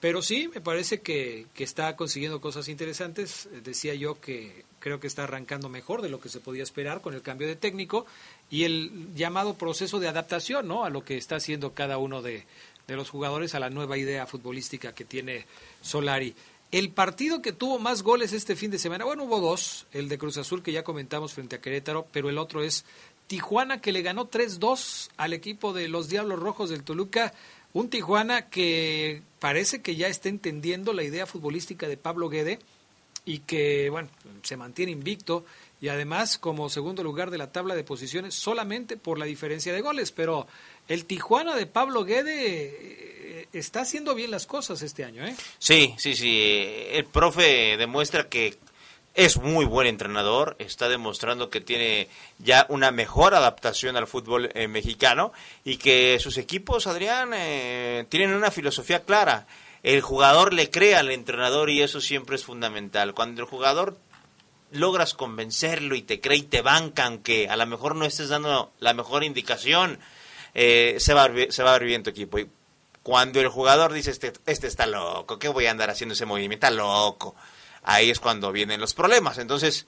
Pero sí, me parece que, que, está consiguiendo cosas interesantes. Decía yo que creo que está arrancando mejor de lo que se podía esperar con el cambio de técnico y el llamado proceso de adaptación ¿no? a lo que está haciendo cada uno de, de los jugadores a la nueva idea futbolística que tiene Solari. El partido que tuvo más goles este fin de semana, bueno, hubo dos, el de Cruz Azul que ya comentamos frente a Querétaro, pero el otro es Tijuana que le ganó 3-2 al equipo de los Diablos Rojos del Toluca, un Tijuana que parece que ya está entendiendo la idea futbolística de Pablo Guede y que, bueno, se mantiene invicto y además como segundo lugar de la tabla de posiciones solamente por la diferencia de goles, pero el Tijuana de Pablo Guede eh, está haciendo bien las cosas este año, ¿eh? Sí, sí, sí. El profe demuestra que es muy buen entrenador, está demostrando que tiene ya una mejor adaptación al fútbol eh, mexicano y que sus equipos, Adrián, eh, tienen una filosofía clara. El jugador le cree al entrenador y eso siempre es fundamental. Cuando el jugador logras convencerlo y te cree y te banca, aunque a lo mejor no estés dando la mejor indicación, eh, se, va a, se va a ver bien tu equipo. Y cuando el jugador dice, este, este está loco, ¿qué voy a andar haciendo ese movimiento? Está loco. Ahí es cuando vienen los problemas. Entonces,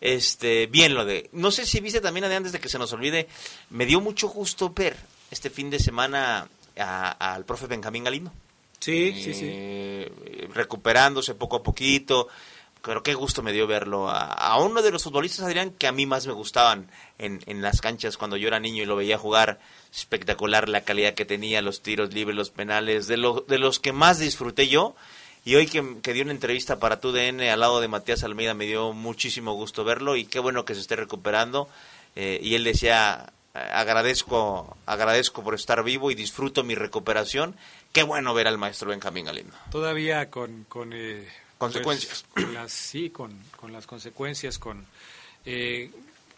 este, bien lo de... No sé si viste también, antes de que se nos olvide, me dio mucho gusto ver este fin de semana al profe Benjamín Galindo. Sí, sí, sí. Eh, recuperándose poco a poquito pero qué gusto me dio verlo a, uno de los futbolistas, Adrián, que a mí más me gustaban en, en las canchas cuando yo era niño y lo veía jugar. Espectacular la calidad que tenía, los tiros libres, los penales, de, de los que más disfruté yo. Y hoy que, que dio una entrevista para tu DN al lado de Matías Almeida, me dio muchísimo gusto verlo y qué bueno que se esté recuperando. Eh, y él decía, agradezco, agradezco por estar vivo y disfruto mi recuperación. Qué bueno ver al maestro Benjamín Galindo. Todavía con, con eh, consecuencias. Pues, las, sí, con, con, las consecuencias, con, eh,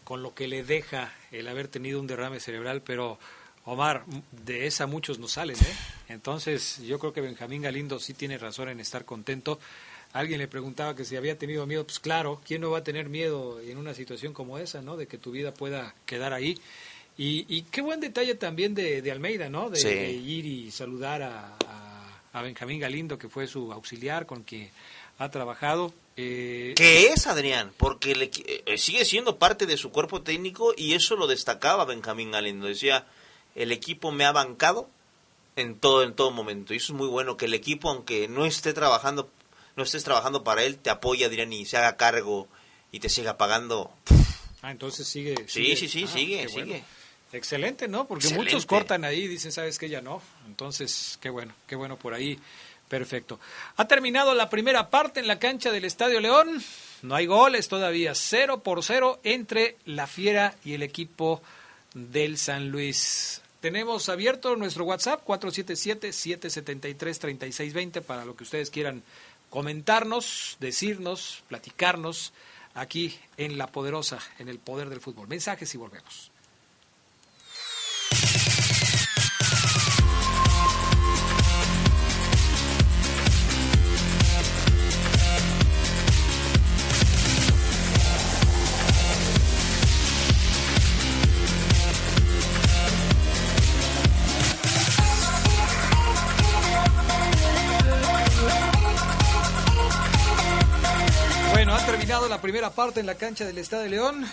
con lo que le deja el haber tenido un derrame cerebral, pero Omar, de esa muchos no salen, ¿eh? Entonces, yo creo que Benjamín Galindo sí tiene razón en estar contento. Alguien le preguntaba que si había tenido miedo, pues claro, ¿quién no va a tener miedo en una situación como esa, ¿no? De que tu vida pueda quedar ahí. Y, y qué buen detalle también de, de Almeida, ¿no? De, ir y saludar a a Benjamín Galindo, que fue su auxiliar, con quien ha trabajado. Eh... ¿Qué es, Adrián? Porque le, eh, sigue siendo parte de su cuerpo técnico y eso lo destacaba Benjamín Galindo. Decía, el equipo me ha bancado en todo, en todo momento. Y eso es muy bueno, que el equipo, aunque no esté trabajando, no estés trabajando para él, te apoya, Adrián, y se haga cargo y te siga pagando. Ah, entonces sigue. Sí, sí, sí, ah, sigue, sigue. Excelente, ¿no? Porque muchos cortan ahí y dicen, ¿sabes qué? Ya no. Entonces, qué bueno, qué bueno por ahí. Perfecto. Ha terminado la primera parte en la cancha del Estadio León. No hay goles todavía. Cero por cero entre la Fiera y el equipo del San Luis. Tenemos abierto nuestro WhatsApp 477-773-3620 para lo que ustedes quieran comentarnos, decirnos, platicarnos aquí en La Poderosa, en el Poder del Fútbol. Mensajes y volvemos. Primera parte en la cancha del Estado de León.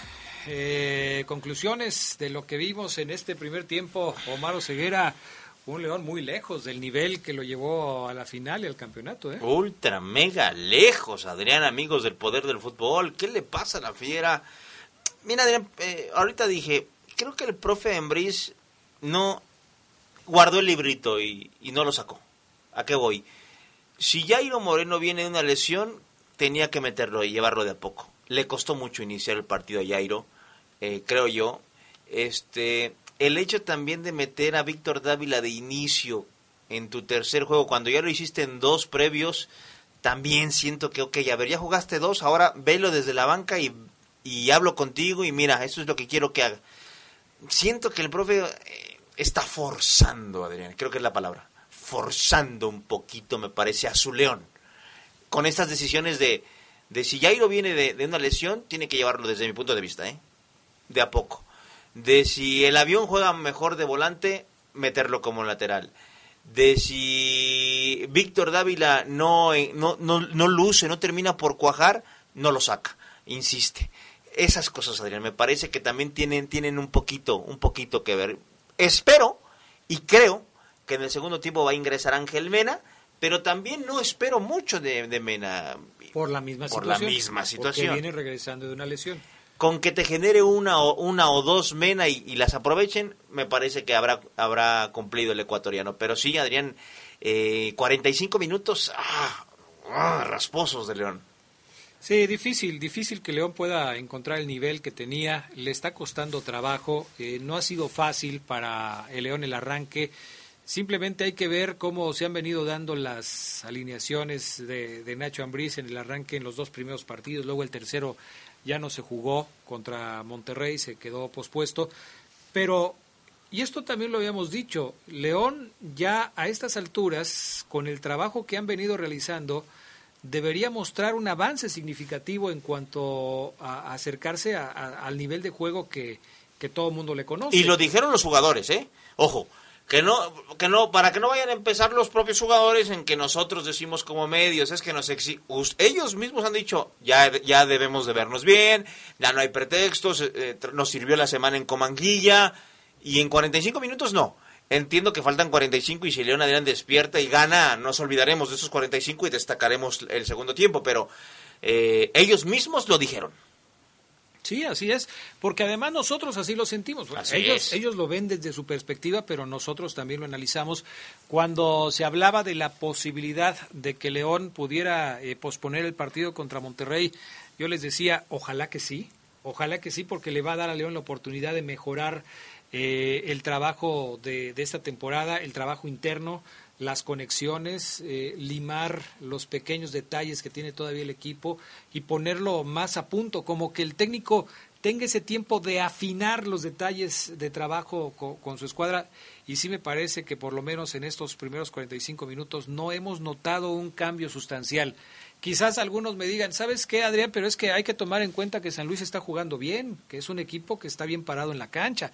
Eh, conclusiones de lo que vimos en este primer tiempo, Omar Ceguera, un León muy lejos del nivel que lo llevó a la final y al campeonato. ¿eh? Ultra, mega lejos, Adrián, amigos del poder del fútbol. ¿Qué le pasa a la fiera? Mira, Adrián, eh, ahorita dije, creo que el profe Embris no guardó el librito y, y no lo sacó. ¿A qué voy? Si Jairo Moreno viene de una lesión, tenía que meterlo y llevarlo de a poco. Le costó mucho iniciar el partido a Jairo, eh, creo yo. Este, el hecho también de meter a Víctor Dávila de inicio en tu tercer juego, cuando ya lo hiciste en dos previos, también siento que, ok, a ver, ya jugaste dos, ahora velo desde la banca y, y hablo contigo y mira, eso es lo que quiero que haga. Siento que el profe eh, está forzando, Adrián, creo que es la palabra, forzando un poquito, me parece, a su león con estas decisiones de, de si Jairo viene de, una lesión, tiene que llevarlo desde mi punto de vista, ¿eh? De a poco. De si el avión juega mejor de volante, meterlo como lateral. De si Víctor Dávila no, eh, no, no, no luce, no termina por cuajar, no lo saca. Insiste. Esas cosas, Adrián, me parece que también tienen, tienen un poquito, un poquito que ver. Espero y creo que en el segundo tiempo va a ingresar Ángel Mena pero también no espero mucho de, Mena. Por la misma por la misma situación. Porque viene regresando de una lesión. Con que te genere una o, una o dos Mena y, las aprovechen, me parece que habrá, habrá cumplido el ecuatoriano. Pero sí, Adrián, eh, 45 minutos ah, ah, rasposos de León. Sí, difícil, difícil que León pueda encontrar el nivel que tenía. Le está costando trabajo. Eh, no ha sido fácil para el León el arranque. Simplemente hay que ver cómo se han venido dando las alineaciones de, Nacho Ambriz en el arranque en los dos primeros partidos, luego el tercero ya no se jugó contra Monterrey, se quedó pospuesto, pero, y esto también lo habíamos dicho, León ya a estas alturas, con el trabajo que han venido realizando, debería mostrar un avance significativo en cuanto a, acercarse al nivel de juego que, que todo el mundo le conoce. Y lo dijeron los jugadores, ¿eh? Ojo, que no, que no, para que no vayan a empezar los propios jugadores en que nosotros decimos como medios, es que nos ellos mismos han dicho, ya, ya debemos de vernos bien, ya no hay pretextos, eh, eh, nos sirvió la semana en Comanguilla, y en 45 minutos no. Entiendo que faltan 45 y si León Adrián despierta y gana, nos olvidaremos de esos 45 y destacaremos el segundo tiempo, pero eh, ellos mismos lo dijeron. Sí, así es, porque además nosotros así lo sentimos. ellos, ellos lo ven desde su perspectiva, pero nosotros también lo analizamos. Cuando se hablaba de la posibilidad de que León pudiera eh, posponer el partido contra Monterrey, yo les decía, ojalá que sí, ojalá que sí, porque le va a dar a León la oportunidad de mejorar eh, el trabajo de, de esta temporada, el trabajo interno, las conexiones, eh, limar los pequeños detalles que tiene todavía el equipo y ponerlo más a punto, como que el técnico tenga ese tiempo de afinar los detalles de trabajo con, su escuadra. Y sí me parece que por lo menos en estos primeros 45 minutos no hemos notado un cambio sustancial. Quizás algunos me digan, ¿sabes qué, Adrián? Pero es que hay que tomar en cuenta que San Luis está jugando bien, que es un equipo que está bien parado en la cancha.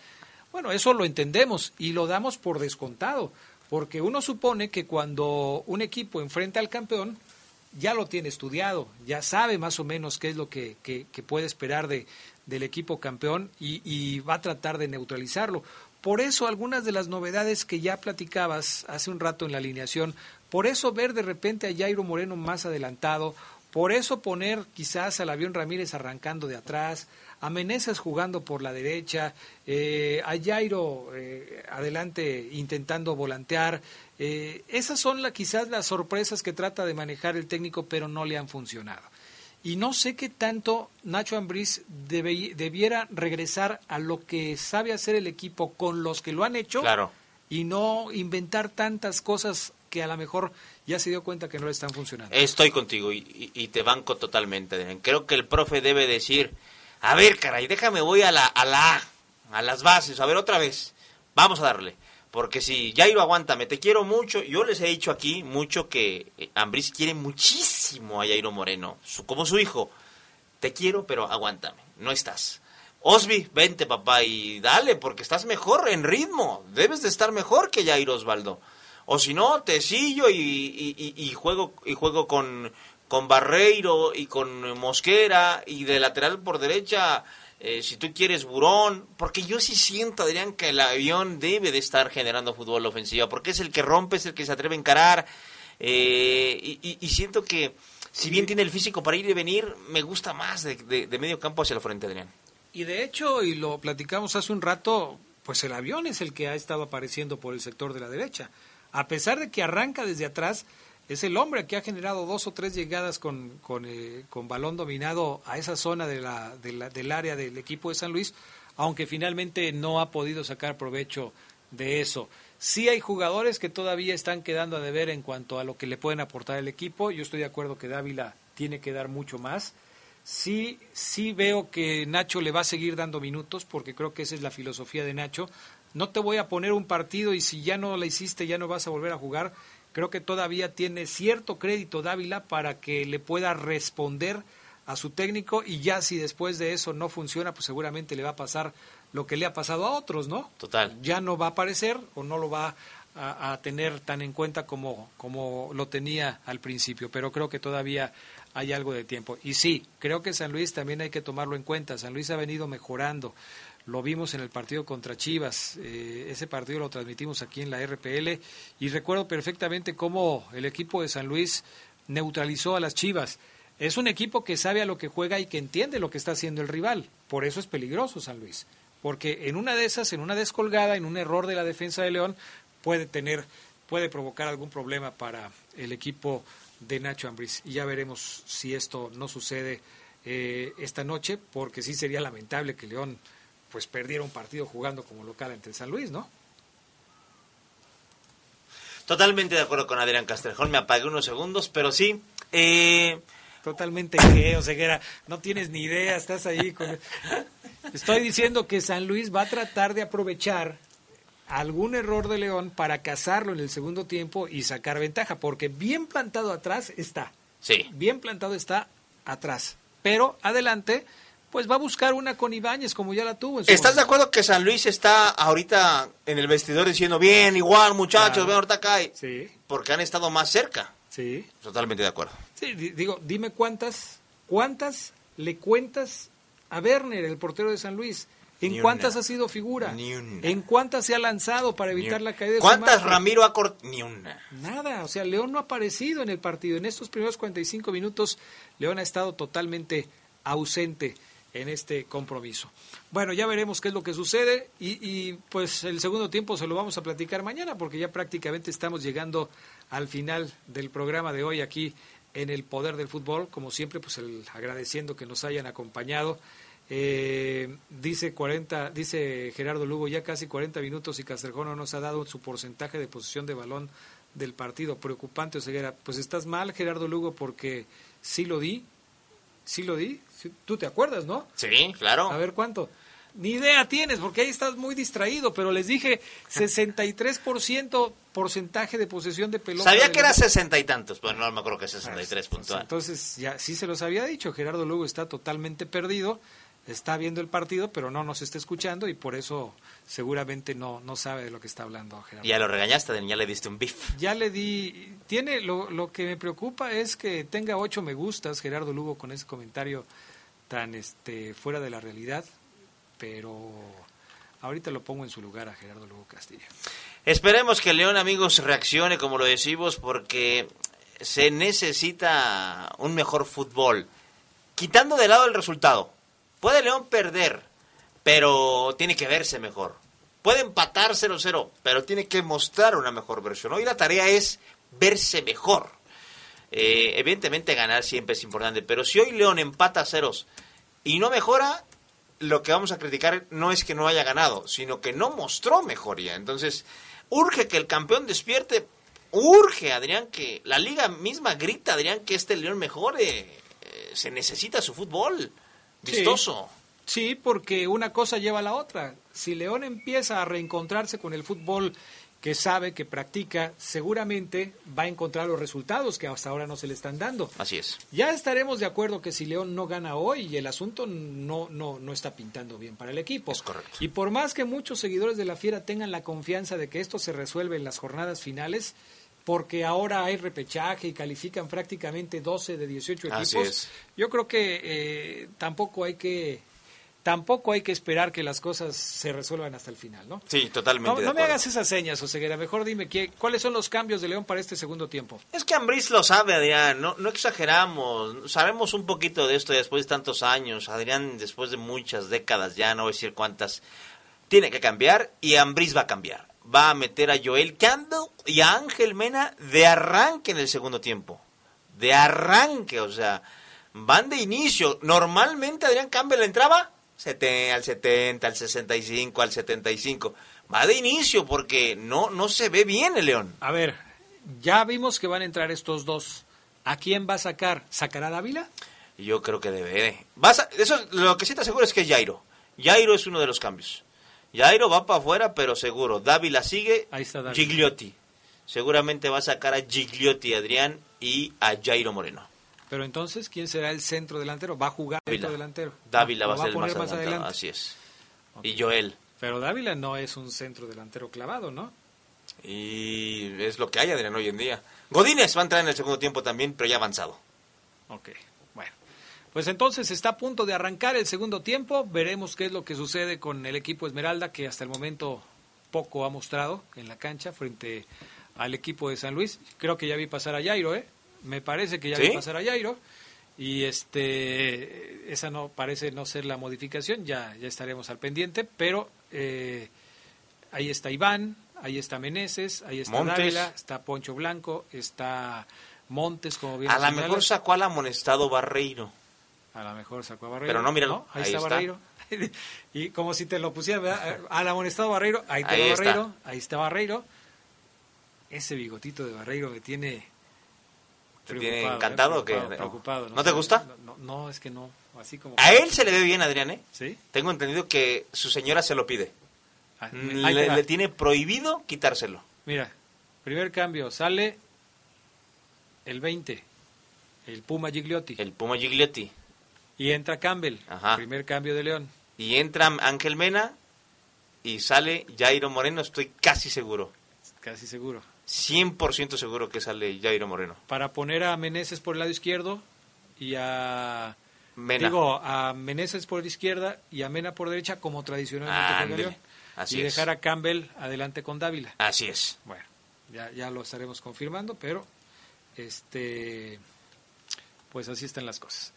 Bueno, eso lo entendemos y lo damos por descontado porque uno supone que cuando un equipo enfrenta al campeón, ya lo tiene estudiado, ya sabe más o menos qué es lo que, puede esperar de, del equipo campeón y, va a tratar de neutralizarlo. Por eso algunas de las novedades que ya platicabas hace un rato en la alineación, por eso ver de repente a Jairo Moreno más adelantado, por eso poner quizás al avión Ramírez arrancando de atrás, a Meneses jugando por la derecha, eh, a Jairo eh, adelante intentando volantear. Eh, esas son la, quizás las sorpresas que trata de manejar el técnico, pero no le han funcionado. Y no sé qué tanto Nacho Ambriz debiera regresar a lo que sabe hacer el equipo con los que lo han hecho claro. y no inventar tantas cosas que a lo mejor ya se dio cuenta que no le están funcionando. Estoy contigo y, y te banco totalmente. Creo que el profe debe decir, a ver, caray, déjame, voy a la, a a las bases, a ver otra vez. Vamos a darle. Porque si Jairo, aguántame, te quiero mucho. Yo les he dicho aquí mucho que eh, Ambris quiere muchísimo a Jairo Moreno, como su hijo. Te quiero, pero aguántame, no estás. Osby, vente papá y dale, porque estás mejor en ritmo. Debes de estar mejor que Jairo Osvaldo. O si no, te sillo y juego, y juego con, con Barreiro y con Mosquera y de lateral por derecha, eh, si tú quieres Burón, porque yo sí siento, Adrián, que el avión debe de estar generando fútbol ofensivo, porque es el que rompe, es el que se atreve a encarar, eh, y, siento que si bien tiene el físico para ir y venir, me gusta más de, de medio campo hacia el frente, Adrián. Y de hecho, y lo platicamos hace un rato, pues el avión es el que ha estado apareciendo por el sector de la derecha. A pesar de que arranca desde atrás, es el hombre que ha generado dos o tres llegadas con, con, eh, balón dominado a esa zona de la, del área del equipo de San Luis, aunque finalmente no ha podido sacar provecho de eso. Sí hay jugadores que todavía están quedando a deber en cuanto a lo que le pueden aportar el equipo. Yo estoy de acuerdo que Dávila tiene que dar mucho más. Sí, sí veo que Nacho le va a seguir dando minutos porque creo que esa es la filosofía de Nacho. No te voy a poner un partido y si ya no la hiciste ya no vas a volver a jugar creo que todavía tiene cierto crédito Dávila para que le pueda responder a su técnico y ya si después de eso no funciona, pues seguramente le va a pasar lo que le ha pasado a otros, ¿no? Total. Ya no va a aparecer o no lo va a, tener tan en cuenta como, como lo tenía al principio, pero creo que todavía hay algo de tiempo. Y sí, creo que San Luis también hay que tomarlo en cuenta. San Luis ha venido mejorando. Lo vimos en el partido contra Chivas. Eh, ese partido lo transmitimos aquí en la RPL y recuerdo perfectamente cómo el equipo de San Luis neutralizó a las Chivas. Es un equipo que sabe a lo que juega y que entiende lo que está haciendo el rival. Por eso es peligroso San Luis. Porque en una de esas, en una descolgada, en un error de la defensa de León, puede tener, puede provocar algún problema para el equipo de Nacho Ambriz. Y ya veremos si esto no sucede eh, esta noche, porque sí sería lamentable que León pues perdiera un partido jugando como local ante San Luis, ¿no? Totalmente de acuerdo con Adrián Castrejón, me apagué unos segundos, pero sí. Eh... Totalmente que, o sea, no tienes ni idea, estás ahí con... Estoy diciendo que San Luis va a tratar de aprovechar algún error de León para cazarlo en el segundo tiempo y sacar ventaja, porque bien plantado atrás está. Sí. Bien plantado está atrás. Pero adelante pues va a buscar una con Ibáñez como ya la tuvo. ¿Estás de acuerdo que San Luis está ahorita en el vestidor diciendo, bien, igual muchachos, ven ahorita acá? Sí. Porque han estado más cerca. Sí. Totalmente de acuerdo. Sí, digo, dime cuántas, cuántas le cuentas a Werner, el portero de San Luis. ¿En cuántas ha sido figura? Ni una. ¿En cuántas se ha lanzado para evitar la caída de ¿Cuántas Ramiro ha cortado? Ni una. Nada, o sea, León no ha aparecido en el partido. En estos primeros 45 minutos, León ha estado totalmente ausente en este compromiso. Bueno, ya veremos qué es lo que sucede y, pues el segundo tiempo se lo vamos a platicar mañana porque ya prácticamente estamos llegando al final del programa de hoy aquí en el Poder del Fútbol. Como siempre, pues el, agradeciendo que nos hayan acompañado. Eh, dice 40, dice Gerardo Lugo, ya casi 40 minutos y Castrejón no nos ha dado su porcentaje de posición de balón del partido. Preocupante, Oseguera. Pues estás mal, Gerardo Lugo, porque sí lo di, sí lo di, Tú te acuerdas, ¿no? Sí, claro. A ver cuánto. Ni idea tienes, porque ahí estás muy distraído, pero les dije 63% porcentaje de posesión de pelota. Sabía que era sesenta y tantos, pero no me acuerdo que 63 puntual. Entonces, ya sí se los había dicho, Gerardo Lugo está totalmente perdido está viendo el partido, pero no nos está escuchando y por eso seguramente no, no sabe de lo que está hablando Gerardo. Ya lo regañaste, ya le diste un beef. Ya le di, tiene, lo, lo que me preocupa es que tenga ocho me gustas Gerardo Lugo con ese comentario este fuera de la realidad, pero ahorita lo pongo en su lugar a Gerardo Lugo Castillo. Esperemos que León, amigos, reaccione como lo decimos porque se necesita un mejor fútbol. Quitando de lado el resultado. Puede León perder, pero tiene que verse mejor. Puede empatar 0-0, pero tiene que mostrar una mejor versión. Hoy la tarea es verse mejor. Eh, evidentemente ganar siempre es importante, pero si hoy León empata ceros y no mejora, lo que vamos a criticar no es que no haya ganado, sino que no mostró mejoría. Entonces, urge que el campeón despierte, urge, Adrián, que la liga misma grita, Adrián, que este León mejore. Eh, se necesita su fútbol vistoso. Sí, porque una cosa lleva a la otra. Si León empieza a reencontrarse con el fútbol que sabe, que practica, seguramente va a encontrar los resultados que hasta ahora no se le están dando. Así es. Ya estaremos de acuerdo que si León no gana hoy, el asunto no, no, no está pintando bien para el equipo. Es correcto. Y por más que muchos seguidores de la Fiera tengan la confianza de que esto se resuelve en las jornadas finales, porque ahora hay repechaje y califican prácticamente 12 de 18 Así equipos, es. yo creo que eh, tampoco hay que tampoco hay que esperar que las cosas se resuelvan hasta el final, ¿no? Sí, totalmente. No, me hagas esas señas, Oseguera. Mejor dime ¿qué, cuáles son los cambios de León para este segundo tiempo. Es que Ambriz lo sabe, Adrián, no, no exageramos, sabemos un poquito de esto después de tantos años, Adrián después de muchas décadas ya, no voy a decir cuántas, tiene que cambiar y Ambriz va a cambiar, va a meter a Joel Campbell y a Ángel Mena de arranque en el segundo tiempo, de arranque, o sea, van de inicio, normalmente Adrián Campbell entraba sete- al 70, al 65, al 75, va de inicio porque no, no se ve bien el León. A ver, ya vimos que van a entrar estos dos. ¿A quién va a sacar? ¿Sacará Dávila? Yo creo que debe. Vas a- eso, lo que sí te aseguro es que es Jairo. Jairo es uno de los cambios. Jairo va para afuera, pero seguro. Dávila sigue. Ahí está Dávila. Gigliotti. Seguramente va a sacar a Gigliotti, Adrián, y a Jairo Moreno. Pero entonces, ¿quién será el centro delantero? ¿Va a jugar Dávila. centro delantero? Dávila ¿Lo va a ser el poner más, adelantado. Así es. Y Joel. Pero Dávila no es un centro delantero clavado, ¿no? Y es lo que hay, Adrián, hoy en día. Godínez va a entrar en el segundo tiempo también, pero ya avanzado. Ok, bueno. Pues entonces está a punto de arrancar el segundo tiempo. Veremos qué es lo que sucede con el equipo Esmeralda, que hasta el momento poco ha mostrado en la cancha frente al equipo de San Luis. Creo que ya vi pasar a Jairo, ¿eh? Me parece que ya ¿Sí? vi pasar a Jairo. Y este, esa no parece no ser la modificación, ya, ya estaremos al pendiente, pero eh, ahí está Iván, ahí está Meneses, ahí está Montes. Dávila, está Poncho Blanco, está Montes, como bien A lo mejor sacó al amonestado Barreiro. A lo mejor sacó a Barreiro. Pero no, míralo, Ahí, ahí está, está. Barreiro. y como si te lo pusiera, ¿verdad? al amonestado Barreiro, ahí está Ahí está. Barreiro, ahí está Barreiro. Ese bigotito de Barreiro me tiene ¿Te tiene ¿eh? encantado o qué? preocupado, ¿No te gusta? No, es que no, así como... A él se le ve bien, Adrián, ¿eh? ¿Sí? Tengo entendido que su señora se lo pide. Ah, Le, le tiene prohibido quitárselo. Mira, primer cambio, sale el 20, el Puma Gigliotti, El Puma Gigliotti. y entra Campbell, Ajá. primer cambio de León. Y entra Ángel Mena y sale Jairo Moreno, estoy casi seguro. Casi seguro. 100% seguro que sale Jairo Moreno. para poner a Meneses por el lado izquierdo y a Mena. digo a Meneses por la izquierda y a Mena por derecha como tradicionalmente así y es. dejar a Campbell adelante con Dávila. Así es. Bueno, ya ya lo estaremos confirmando, pero este pues así están las cosas.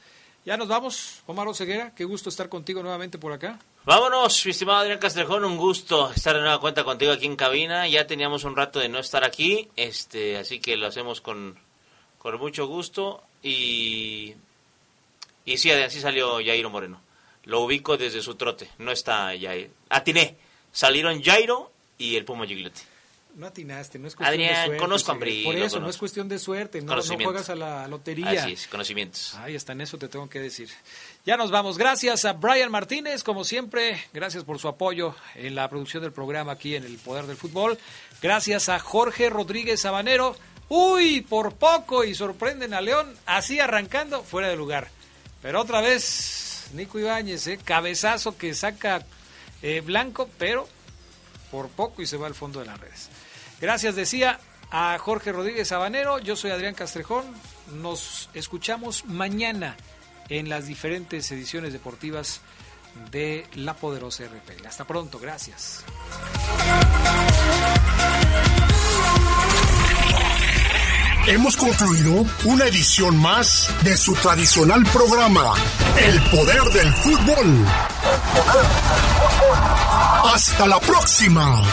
Ya nos vamos, Omar Oseguera, qué gusto estar contigo nuevamente por acá. Vámonos, mi estimado Adrián Castrejón, un gusto estar de nueva cuenta contigo aquí en cabina. Ya teníamos un rato de no estar aquí, este, así que lo hacemos con, con mucho gusto. Y, y sí, Adrián, sí salió Jairo Moreno. Lo ubico desde su trote, no está Jairo. Atiné, salieron Jairo y el Puma Gigliotti. No atinaste, no es cuestión Adrián, de suerte. conozco a. Ambrí, Por eso, no es cuestión de suerte, no, no juegas a la lotería. Así es, conocimientos. Ay, hasta en eso te tengo que decir. Ya nos vamos. Gracias a Brian Martínez, como siempre. Gracias por su apoyo en la producción del programa aquí en El Poder del Fútbol. Gracias a Jorge Rodríguez Sabanero. Uy, por poco y sorprenden a León, así arrancando fuera de lugar. Pero otra vez Nico Ibáñez, ¿eh? cabezazo que saca eh, Blanco, pero por poco y se va al fondo de las redes. Gracias, decía a Jorge Rodríguez Sabanero. Yo soy Adrián Castrejón. Nos escuchamos mañana en las diferentes ediciones deportivas de La Poderosa RPL. Hasta pronto, gracias. Hemos concluido una edición más de su tradicional programa, El Poder del Fútbol. Hasta la próxima.